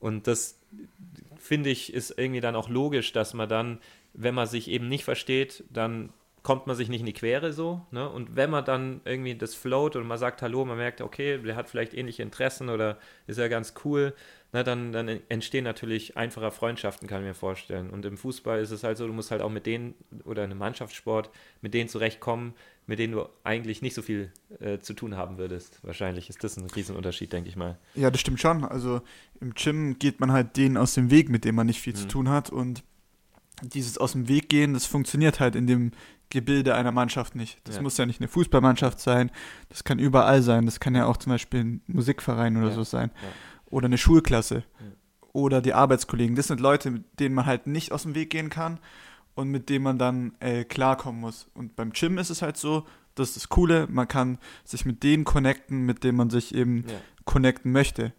Und das finde ich ist irgendwie dann auch logisch, dass man dann, wenn man sich eben nicht versteht, dann kommt man sich nicht in die Quere so. Ne? Und wenn man dann irgendwie das float und man sagt Hallo, man merkt, okay, der hat vielleicht ähnliche Interessen oder ist ja ganz cool, ne? dann, dann entstehen natürlich einfacher Freundschaften, kann ich mir vorstellen. Und im Fußball ist es halt so, du musst halt auch mit denen oder in einem Mannschaftssport mit denen zurechtkommen, mit denen du eigentlich nicht so viel äh, zu tun haben würdest. Wahrscheinlich ist das ein Riesenunterschied, denke ich mal. Ja, das stimmt schon. Also im Gym geht man halt denen aus dem Weg, mit denen man nicht viel mhm. zu tun hat und dieses aus dem Weg gehen, das funktioniert halt in dem Gebilde einer Mannschaft nicht. Das ja. muss ja nicht eine Fußballmannschaft sein, das kann überall sein. Das kann ja auch zum Beispiel ein Musikverein oder ja. so sein. Ja. Oder eine Schulklasse. Oder die Arbeitskollegen. Das sind Leute, mit denen man halt nicht aus dem Weg gehen kann und mit denen man dann äh, klarkommen muss. Und beim Gym ist es halt so, das ist das Coole, man kann sich mit denen connecten, mit denen man sich eben connecten möchte.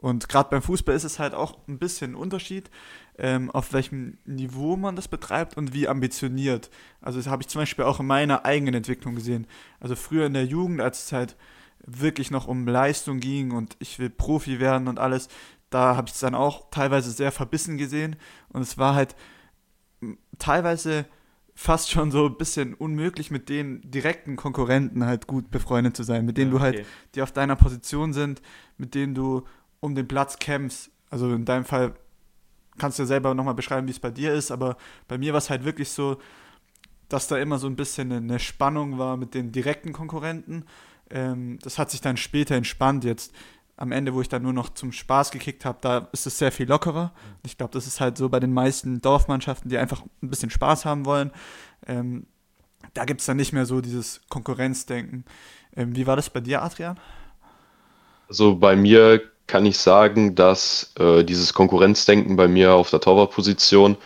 Und gerade beim Fußball ist es halt auch ein bisschen ein Unterschied, ähm, auf welchem Niveau man das betreibt und wie ambitioniert. Also das habe ich zum Beispiel auch in meiner eigenen Entwicklung gesehen. Also früher in der Jugend, als es halt wirklich noch um Leistung ging und ich will Profi werden und alles, da habe ich es dann auch teilweise sehr verbissen gesehen und es war halt teilweise fast schon so ein bisschen unmöglich, mit den direkten Konkurrenten halt gut befreundet zu sein, mit denen ja, okay. du halt, die auf deiner Position sind, mit denen du um den Platz kämpfst. Also in deinem Fall kannst du ja selber nochmal beschreiben, wie es bei dir ist, aber bei mir war es halt wirklich so, dass da immer so ein bisschen eine Spannung war mit den direkten Konkurrenten. Ähm, das hat sich dann später entspannt. Jetzt am Ende, wo ich dann nur noch zum Spaß gekickt habe, da ist es sehr viel lockerer. Ich glaube, das ist halt so bei den meisten Dorfmannschaften, die einfach ein bisschen Spaß haben wollen. Ähm, da gibt es dann nicht mehr so dieses Konkurrenzdenken. Ähm, wie war das bei dir, Adrian? Also bei mir kann ich sagen, dass äh, dieses Konkurrenzdenken bei mir auf der Torwartposition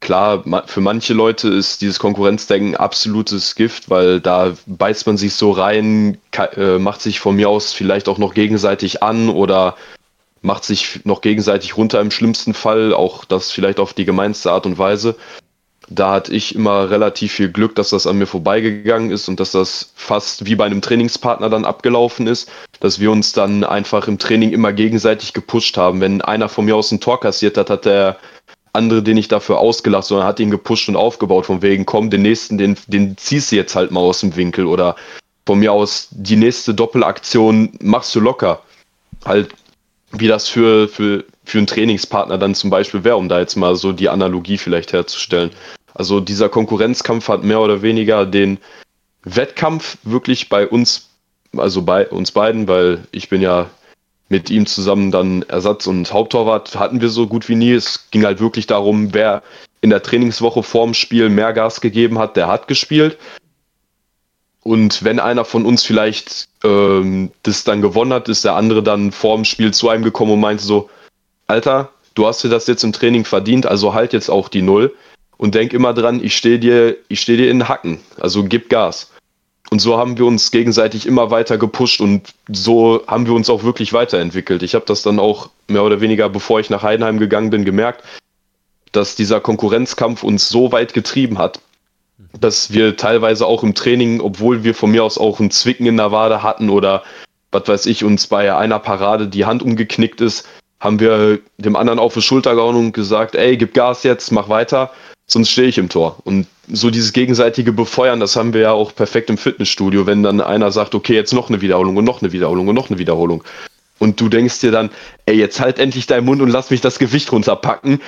klar, für manche Leute ist dieses Konkurrenzdenken absolutes Gift, weil da beißt man sich so rein, äh, macht sich von mir aus vielleicht auch noch gegenseitig an oder macht sich noch gegenseitig runter im schlimmsten Fall, auch das vielleicht auf die gemeinste Art und Weise. Da hatte ich immer relativ viel Glück, dass das an mir vorbeigegangen ist und dass das fast wie bei einem Trainingspartner dann abgelaufen ist, dass wir uns dann einfach im Training immer gegenseitig gepusht haben. Wenn einer von mir aus ein Tor kassiert hat, hat der andere den nicht dafür ausgelacht, sondern hat ihn gepusht und aufgebaut, von wegen, komm, den nächsten, den, den ziehst du jetzt halt mal aus dem Winkel oder von mir aus die nächste Doppelaktion machst du locker. Halt, wie das für, für, für einen Trainingspartner dann zum Beispiel wäre, um da jetzt mal so die Analogie vielleicht herzustellen. Also dieser Konkurrenzkampf hat mehr oder weniger den Wettkampf wirklich bei uns, also bei uns beiden, weil ich bin ja mit ihm zusammen dann Ersatz- und Haupttorwart hatten wir so gut wie nie. Es ging halt wirklich darum, wer in der Trainingswoche vorm Spiel mehr Gas gegeben hat, der hat gespielt. Und wenn einer von uns vielleicht ähm, das dann gewonnen hat, ist der andere dann vorm Spiel zu einem gekommen und meinte so, Alter, du hast dir das jetzt im Training verdient, also halt jetzt auch die Null und denk immer dran, ich stehe dir, ich stehe dir in den Hacken, also gib Gas. Und so haben wir uns gegenseitig immer weiter gepusht und so haben wir uns auch wirklich weiterentwickelt. Ich habe das dann auch mehr oder weniger, bevor ich nach Heidenheim gegangen bin, gemerkt, dass dieser Konkurrenzkampf uns so weit getrieben hat, dass wir teilweise auch im Training, obwohl wir von mir aus auch ein Zwicken in der Wade hatten oder was weiß ich, uns bei einer Parade die Hand umgeknickt ist, haben wir dem anderen auf die Schulter gehauen und gesagt, ey, gib Gas jetzt, mach weiter sonst stehe ich im Tor. Und so dieses gegenseitige Befeuern, das haben wir ja auch perfekt im Fitnessstudio, wenn dann einer sagt, okay, jetzt noch eine Wiederholung und noch eine Wiederholung und noch eine Wiederholung. Und du denkst dir dann, ey, jetzt halt endlich deinen Mund und lass mich das Gewicht runterpacken.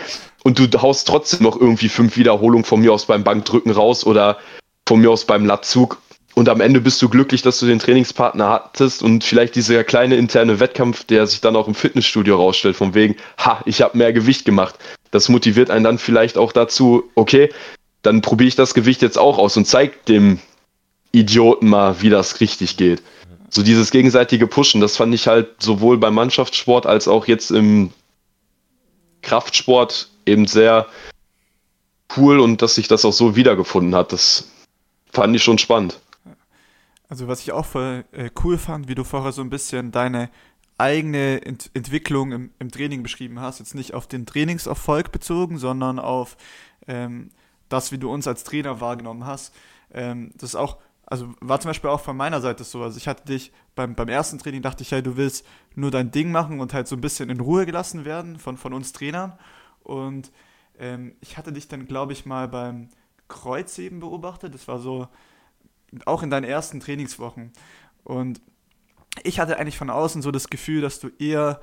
Und du haust trotzdem noch irgendwie fünf Wiederholungen von mir aus beim Bankdrücken raus oder von mir aus beim Latzug. Und am Ende bist du glücklich, dass du den Trainingspartner hattest und vielleicht dieser kleine interne Wettkampf, der sich dann auch im Fitnessstudio rausstellt, von wegen, ha, ich habe mehr Gewicht gemacht. Das motiviert einen dann vielleicht auch dazu, okay, dann probiere ich das Gewicht jetzt auch aus und zeig dem Idioten mal, wie das richtig geht. So dieses gegenseitige Pushen, das fand ich halt sowohl beim Mannschaftssport als auch jetzt im Kraftsport eben sehr cool und dass sich das auch so wiedergefunden hat. Das fand ich schon spannend. Also was ich auch voll äh, cool fand, wie du vorher so ein bisschen deine eigene Ent Entwicklung im, im, Training beschrieben hast, jetzt nicht auf den Trainingserfolg bezogen, sondern auf ähm, das, wie du uns als Trainer wahrgenommen hast. Ähm, das ist auch, also war zum Beispiel auch von meiner Seite so. Also ich hatte dich beim, beim ersten Training, dachte ich, hey, du willst nur dein Ding machen und halt so ein bisschen in Ruhe gelassen werden von, von uns Trainern. Und ähm, ich hatte dich dann, glaube ich, mal beim Kreuzheben beobachtet. Das war so auch in deinen ersten Trainingswochen. Und ich hatte eigentlich von außen so das Gefühl, dass du eher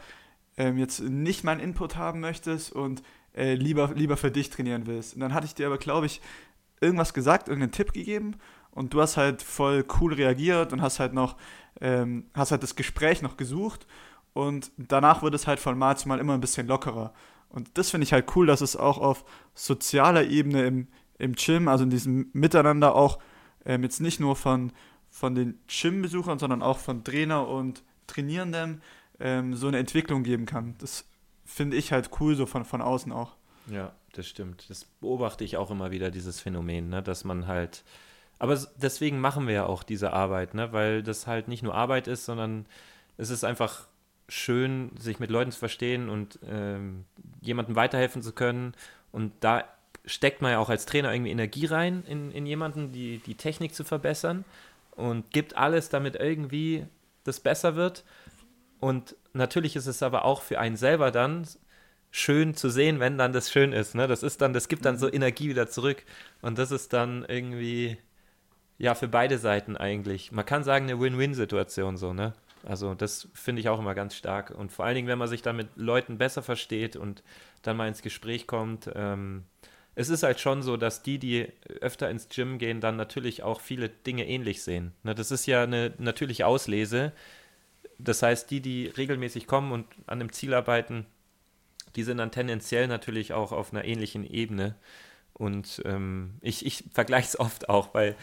ähm, jetzt nicht meinen Input haben möchtest und äh, lieber, lieber für dich trainieren willst. Und dann hatte ich dir aber, glaube ich, irgendwas gesagt, irgendeinen Tipp gegeben und du hast halt voll cool reagiert und hast halt noch, ähm, hast halt das Gespräch noch gesucht und danach wird es halt von Mal zu Mal immer ein bisschen lockerer. Und das finde ich halt cool, dass es auch auf sozialer Ebene im, im Gym, also in diesem Miteinander auch ähm, jetzt nicht nur von, von den Gym-Besuchern, sondern auch von Trainer und Trainierenden ähm, so eine Entwicklung geben kann. Das finde ich halt cool, so von, von außen auch. Ja, das stimmt. Das beobachte ich auch immer wieder, dieses Phänomen, ne? dass man halt. Aber deswegen machen wir ja auch diese Arbeit, ne? weil das halt nicht nur Arbeit ist, sondern es ist einfach schön, sich mit Leuten zu verstehen und ähm, jemandem weiterhelfen zu können. Und da steckt man ja auch als Trainer irgendwie Energie rein in, in jemanden, die, die Technik zu verbessern und gibt alles, damit irgendwie das besser wird. Und natürlich ist es aber auch für einen selber dann schön zu sehen, wenn dann das schön ist. Ne? Das ist dann, das gibt dann so Energie wieder zurück. Und das ist dann irgendwie, ja, für beide Seiten eigentlich. Man kann sagen, eine Win-Win-Situation so, ne? Also das finde ich auch immer ganz stark. Und vor allen Dingen, wenn man sich dann mit Leuten besser versteht und dann mal ins Gespräch kommt. Ähm, es ist halt schon so, dass die, die öfter ins Gym gehen, dann natürlich auch viele Dinge ähnlich sehen. Ne, das ist ja eine natürliche Auslese. Das heißt, die, die regelmäßig kommen und an dem Ziel arbeiten, die sind dann tendenziell natürlich auch auf einer ähnlichen Ebene. Und ähm, ich, ich vergleiche es oft auch, weil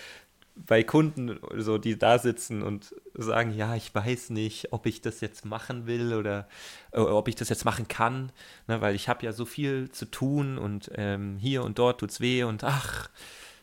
bei Kunden, so, die da sitzen und sagen, ja, ich weiß nicht, ob ich das jetzt machen will oder äh, ob ich das jetzt machen kann, ne, weil ich habe ja so viel zu tun und ähm, hier und dort tut es weh und ach,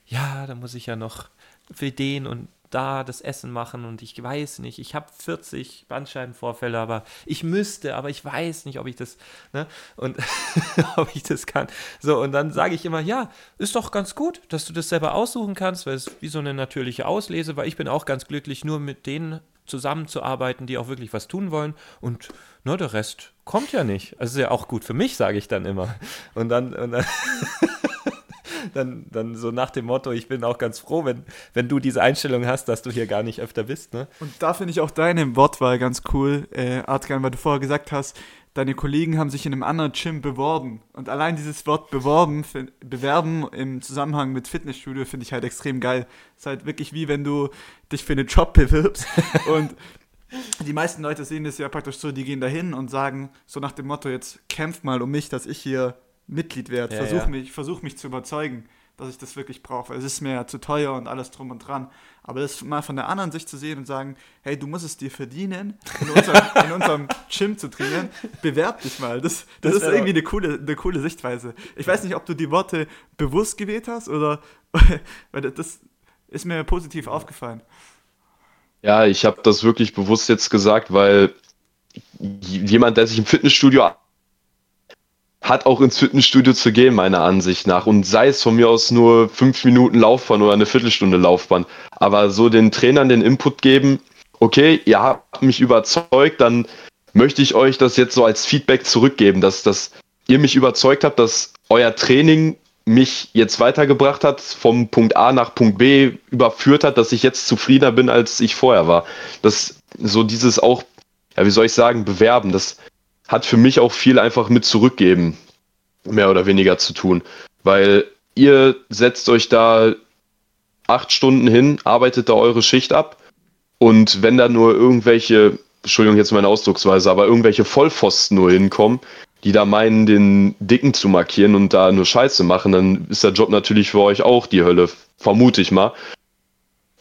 ja, da muss ich ja noch für den und da das Essen machen und ich weiß nicht, ich habe 40 Bandscheibenvorfälle, aber ich müsste, aber ich weiß nicht, ob ich das, ne, und ob ich das kann. So, und dann sage ich immer, ja, ist doch ganz gut, dass du das selber aussuchen kannst, weil es wie so eine natürliche Auslese, weil ich bin auch ganz glücklich, nur mit denen zusammenzuarbeiten, die auch wirklich was tun wollen und ne, der Rest kommt ja nicht. Also ist ja auch gut für mich, sage ich dann immer. Und dann, und dann dann, dann so nach dem Motto, ich bin auch ganz froh, wenn, wenn du diese Einstellung hast, dass du hier gar nicht öfter bist. Ne? Und da finde ich auch deine Wortwahl ganz cool, äh, Adrian, weil du vorher gesagt hast, deine Kollegen haben sich in einem anderen Gym beworben. Und allein dieses Wort beworben, bewerben im Zusammenhang mit Fitnessstudio finde ich halt extrem geil. Es ist halt wirklich wie wenn du dich für einen Job bewirbst und die meisten Leute sehen das ja praktisch so, die gehen dahin und sagen so nach dem Motto, jetzt kämpf mal um mich, dass ich hier Mitglied werde. Ja, versuch, ja. mich, versuch mich zu überzeugen, dass ich das wirklich brauche. Es ist mir ja zu teuer und alles drum und dran. Aber das mal von der anderen Sicht zu sehen und sagen, hey, du musst es dir verdienen, in unserem, in unserem Gym zu trainieren, bewerb dich mal. Das, das, das ist irgendwie eine coole, eine coole Sichtweise. Ich weiß nicht, ob du die Worte bewusst gewählt hast oder weil das ist mir positiv aufgefallen. Ja, ich habe das wirklich bewusst jetzt gesagt, weil jemand, der sich im Fitnessstudio hat auch ins Fitnessstudio zu gehen, meiner Ansicht nach. Und sei es von mir aus nur fünf Minuten Laufbahn oder eine Viertelstunde Laufbahn. Aber so den Trainern den Input geben, okay, ihr habt mich überzeugt, dann möchte ich euch das jetzt so als Feedback zurückgeben, dass, dass ihr mich überzeugt habt, dass euer Training mich jetzt weitergebracht hat, vom Punkt A nach Punkt B überführt hat, dass ich jetzt zufriedener bin, als ich vorher war. Das so dieses auch, ja, wie soll ich sagen, bewerben, das hat für mich auch viel einfach mit zurückgeben, mehr oder weniger zu tun. Weil ihr setzt euch da acht Stunden hin, arbeitet da eure Schicht ab und wenn da nur irgendwelche, Entschuldigung jetzt meine Ausdrucksweise, aber irgendwelche Vollpfosten nur hinkommen, die da meinen, den Dicken zu markieren und da nur Scheiße machen, dann ist der Job natürlich für euch auch die Hölle, vermute ich mal.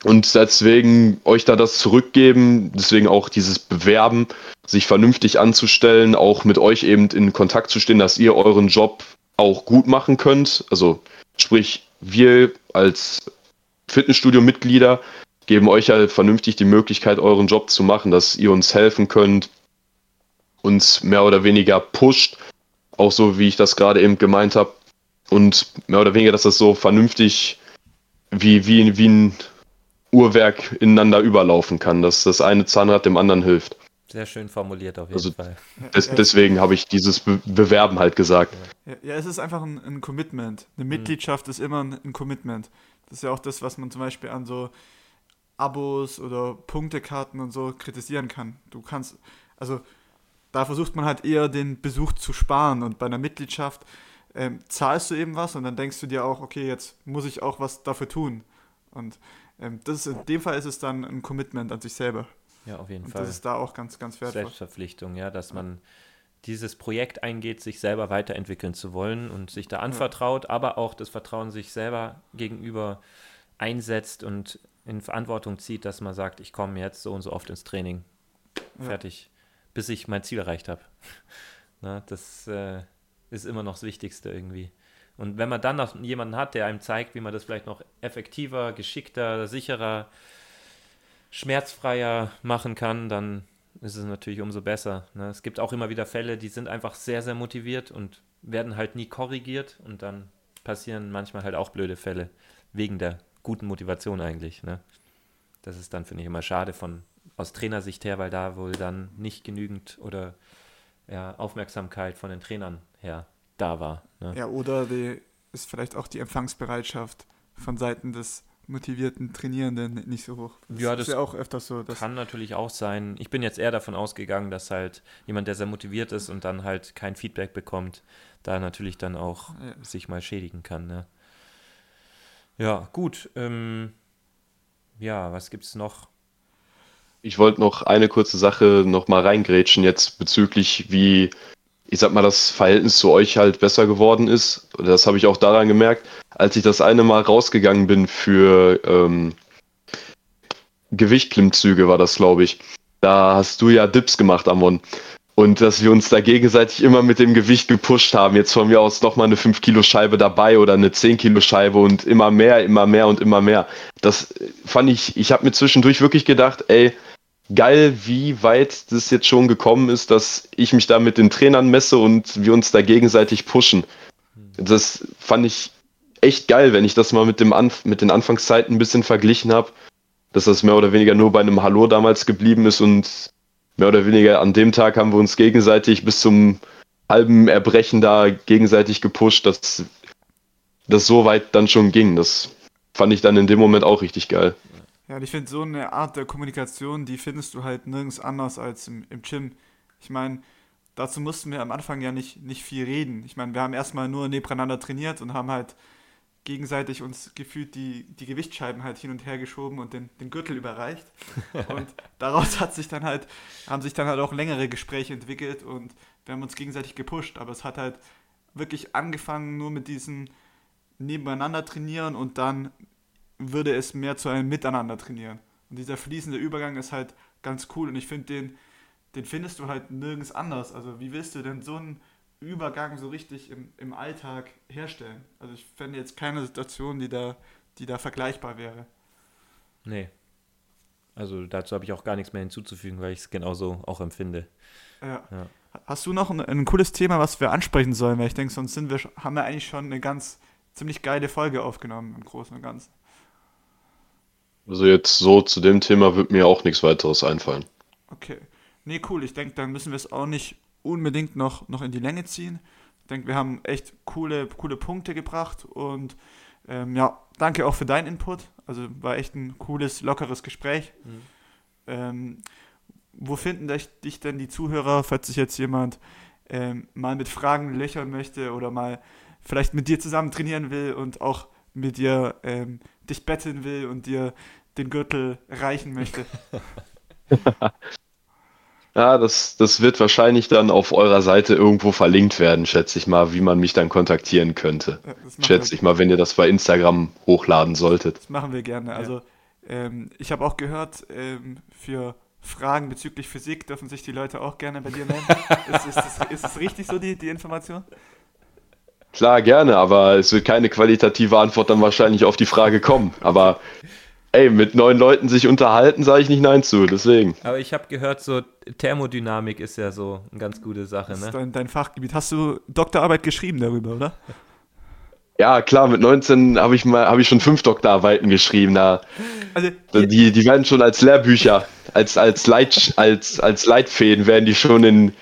Und deswegen euch da das zurückgeben, deswegen auch dieses Bewerben, sich vernünftig anzustellen, auch mit euch eben in Kontakt zu stehen, dass ihr euren Job auch gut machen könnt. Also sprich, wir als Fitnessstudio-Mitglieder geben euch ja vernünftig die Möglichkeit, euren Job zu machen, dass ihr uns helfen könnt, uns mehr oder weniger pusht, auch so wie ich das gerade eben gemeint habe. Und mehr oder weniger, dass das so vernünftig wie, wie, wie ein Uhrwerk ineinander überlaufen kann, dass das eine Zahnrad dem anderen hilft. Sehr schön formuliert auf jeden also Fall. Des, deswegen habe ich dieses Be Bewerben halt gesagt. Ja, ja, es ist einfach ein, ein Commitment. Eine mhm. Mitgliedschaft mhm. ist immer ein, ein, Commitment. Das ist ja auch das, was man zum Beispiel an so Abos oder Punktekarten und so kritisieren kann. Du kannst, also da versucht man halt eher den Besuch zu sparen und bei einer Mitgliedschaft ähm, zahlst du eben was und dann denkst du dir auch, okay, jetzt muss ich auch was dafür tun. Und das ist, in dem Fall ist es dann ein Commitment an sich selber. Ja, auf jeden und Fall. Das ist da auch ganz, ganz wertvoll. Selbstverpflichtung, ja, dass man dieses Projekt eingeht, sich selber weiterentwickeln zu wollen und sich da anvertraut, ja. aber auch das Vertrauen sich selber gegenüber einsetzt und in Verantwortung zieht, dass man sagt, ich komme jetzt so und so oft ins Training. Ja. Fertig. Bis ich mein Ziel erreicht habe. das äh, ist immer noch das Wichtigste irgendwie. Und wenn man dann noch jemanden hat, der einem zeigt, wie man das vielleicht noch effektiver, geschickter, sicherer, schmerzfreier machen kann, dann ist es natürlich umso besser. Ne? Es gibt auch immer wieder Fälle, die sind einfach sehr, sehr motiviert und werden halt nie korrigiert und dann passieren manchmal halt auch blöde Fälle wegen der guten Motivation eigentlich. Ne? Das ist dann, finde ich, immer schade von aus Trainersicht her, weil da wohl dann nicht genügend oder ja, Aufmerksamkeit von den Trainern her da war. Ne? Ja, oder die, ist vielleicht auch die Empfangsbereitschaft von Seiten des motivierten Trainierenden nicht so hoch. Das ja, das ist ja auch öfters so. kann natürlich auch sein. Ich bin jetzt eher davon ausgegangen, dass halt jemand, der sehr motiviert ist und dann halt kein Feedback bekommt, da natürlich dann auch ja. sich mal schädigen kann. Ne? Ja, gut. Ähm, ja, was gibt's noch? Ich wollte noch eine kurze Sache noch mal reingrätschen jetzt bezüglich wie ich sag mal, das Verhältnis zu euch halt besser geworden ist. Das habe ich auch daran gemerkt, als ich das eine Mal rausgegangen bin für ähm, Gewichtklimmzüge, war das, glaube ich. Da hast du ja Dips gemacht, Amon. Und dass wir uns da gegenseitig immer mit dem Gewicht gepusht haben. Jetzt von mir aus nochmal eine 5-Kilo-Scheibe dabei oder eine 10-Kilo-Scheibe und immer mehr, immer mehr und immer mehr. Das fand ich, ich habe mir zwischendurch wirklich gedacht, ey, geil, wie weit das jetzt schon gekommen ist, dass ich mich da mit den Trainern messe und wir uns da gegenseitig pushen. Das fand ich echt geil, wenn ich das mal mit, dem Anf mit den Anfangszeiten ein bisschen verglichen habe, dass das mehr oder weniger nur bei einem Hallo damals geblieben ist und mehr oder weniger an dem Tag haben wir uns gegenseitig bis zum halben Erbrechen da gegenseitig gepusht, dass das so weit dann schon ging. Das fand ich dann in dem Moment auch richtig geil. Ja, ich finde, so eine Art der Kommunikation, die findest du halt nirgends anders als im, im Gym. Ich meine, dazu mussten wir am Anfang ja nicht, nicht viel reden. Ich meine, wir haben erstmal nur nebeneinander trainiert und haben halt gegenseitig uns gefühlt die, die Gewichtsscheiben halt hin und her geschoben und den, den Gürtel überreicht. Und daraus hat sich dann halt, haben sich dann halt auch längere Gespräche entwickelt und wir haben uns gegenseitig gepusht. Aber es hat halt wirklich angefangen nur mit diesem nebeneinander trainieren und dann würde es mehr zu einem Miteinander trainieren. Und dieser fließende Übergang ist halt ganz cool und ich finde den, den findest du halt nirgends anders. Also wie willst du denn so einen Übergang so richtig im, im Alltag herstellen? Also ich fände jetzt keine Situation, die da, die da vergleichbar wäre. Nee. Also dazu habe ich auch gar nichts mehr hinzuzufügen, weil ich es genauso auch empfinde. Ja. ja. Hast du noch ein, ein, cooles Thema, was wir ansprechen sollen? Weil ich denke, sonst sind wir, haben wir eigentlich schon eine ganz ziemlich geile Folge aufgenommen im Großen und Ganzen. Also jetzt so zu dem Thema wird mir auch nichts weiteres einfallen. Okay. Nee, cool. Ich denke, dann müssen wir es auch nicht unbedingt noch, noch in die Länge ziehen. Ich denke, wir haben echt coole, coole Punkte gebracht und ähm, ja, danke auch für deinen Input. Also war echt ein cooles, lockeres Gespräch. Mhm. Ähm, wo finden dich denn die Zuhörer, falls sich jetzt jemand ähm, mal mit Fragen löchern möchte oder mal vielleicht mit dir zusammen trainieren will und auch mit dir ähm, dich betteln will und dir den Gürtel reichen möchte. ja, das, das wird wahrscheinlich dann auf eurer Seite irgendwo verlinkt werden, schätze ich mal, wie man mich dann kontaktieren könnte. Ja, schätze ich mal, wenn ihr das bei Instagram hochladen solltet. Das machen wir gerne. Ja. Also ähm, ich habe auch gehört, ähm, für Fragen bezüglich Physik dürfen sich die Leute auch gerne bei dir melden. ist, ist, ist, ist das richtig so, die, die Information? Klar, gerne, aber es wird keine qualitative Antwort dann wahrscheinlich auf die Frage kommen. Aber ey, mit neuen Leuten sich unterhalten, sage ich nicht Nein zu, deswegen. Aber ich habe gehört, so Thermodynamik ist ja so eine ganz gute Sache, das ne? ist dein, dein Fachgebiet. Hast du Doktorarbeit geschrieben darüber, oder? Ja, klar, mit 19 habe ich mal ich schon fünf Doktorarbeiten geschrieben. Da, also, die, die werden schon als Lehrbücher, als, als, Leit, als, als Leitfäden werden die schon in,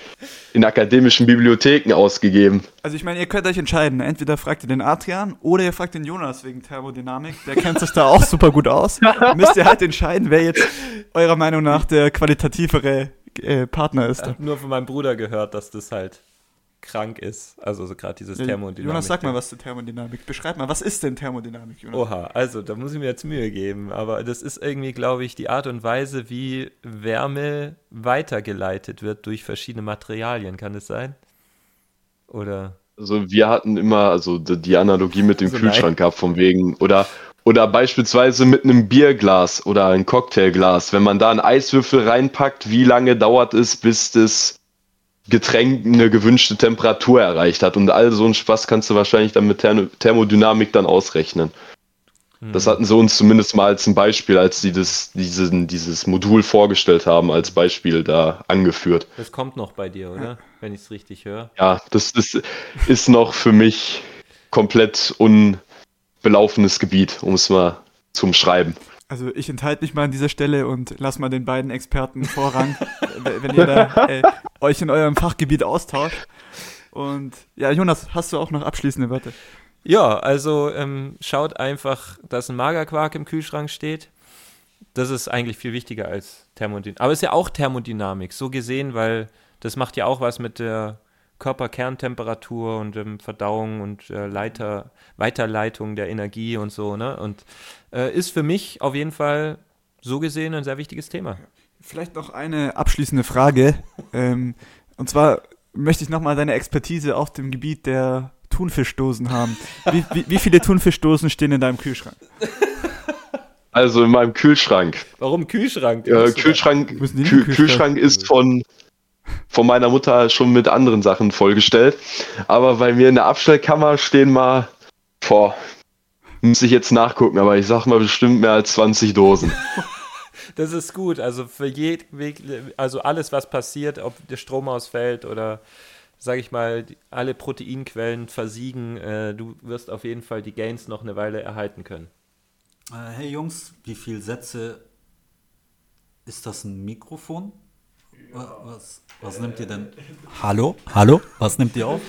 in akademischen Bibliotheken ausgegeben. Also ich meine, ihr könnt euch entscheiden. Entweder fragt ihr den Adrian oder ihr fragt den Jonas wegen Thermodynamik. Der kennt sich da auch super gut aus. Müsst ihr halt entscheiden, wer jetzt eurer Meinung nach der qualitativere äh, Partner ist. Ich habe nur von meinem Bruder gehört, dass das halt krank ist. Also so gerade dieses Thermodynamik. Jonas, sag mal was zur Thermodynamik. Beschreib mal, was ist denn Thermodynamik, Jonas? Oha, also da muss ich mir jetzt Mühe geben. Aber das ist irgendwie, glaube ich, die Art und Weise, wie Wärme weitergeleitet wird durch verschiedene Materialien. Kann das sein? Oder? Also wir hatten immer, also die Analogie mit dem also Kühlschrank gehabt, von wegen, oder oder beispielsweise mit einem Bierglas oder ein Cocktailglas. Wenn man da einen Eiswürfel reinpackt, wie lange dauert es, bis das Getränk eine gewünschte Temperatur erreicht hat. Und all so einen Spaß kannst du wahrscheinlich dann mit Therm Thermodynamik dann ausrechnen. Hm. Das hatten sie uns zumindest mal als ein Beispiel, als sie das, diesen, dieses Modul vorgestellt haben, als Beispiel da angeführt. Das kommt noch bei dir, oder? Wenn ich es richtig höre. Ja, das ist, ist noch für mich komplett unbelaufenes Gebiet, um es mal zum Schreiben. Also ich enthalte mich mal an dieser Stelle und lass mal den beiden Experten Vorrang, wenn ihr da äh, euch in eurem Fachgebiet austauscht. Und ja, Jonas, hast du auch noch abschließende Wörter? Ja, also ähm, schaut einfach, dass ein Magerquark im Kühlschrank steht. Das ist eigentlich viel wichtiger als Thermodynamik. Aber es ist ja auch Thermodynamik, so gesehen, weil das macht ja auch was mit der Körperkerntemperatur und ähm, Verdauung und äh, Leiter, Weiterleitung der Energie und so, ne? Und äh, ist für mich auf jeden Fall so gesehen ein sehr wichtiges Thema. Vielleicht noch eine abschließende Frage. ähm, und zwar möchte ich nochmal deine Expertise auf dem Gebiet der Thunfischdosen haben. Wie, wie, wie viele Thunfischdosen stehen in deinem Kühlschrank? Also in meinem Kühlschrank. Warum Kühlschrank? Äh, Kühlschrank, Kü Kühlschrank, Kühlschrank ist von, von meiner Mutter schon mit anderen Sachen vollgestellt. Aber bei mir in der Abstellkammer stehen mal, boah, muss ich jetzt nachgucken, aber ich sag mal bestimmt mehr als 20 Dosen. das ist gut. Also für jed, also alles, was passiert, ob der Strom ausfällt oder sage ich mal, alle Proteinquellen versiegen, äh, du wirst auf jeden Fall die Gains noch eine Weile erhalten können. Äh, hey Jungs, wie viele Sätze ist das ein Mikrofon? Was, was nimmt ihr denn? Hallo? Hallo? Was nimmt ihr auf?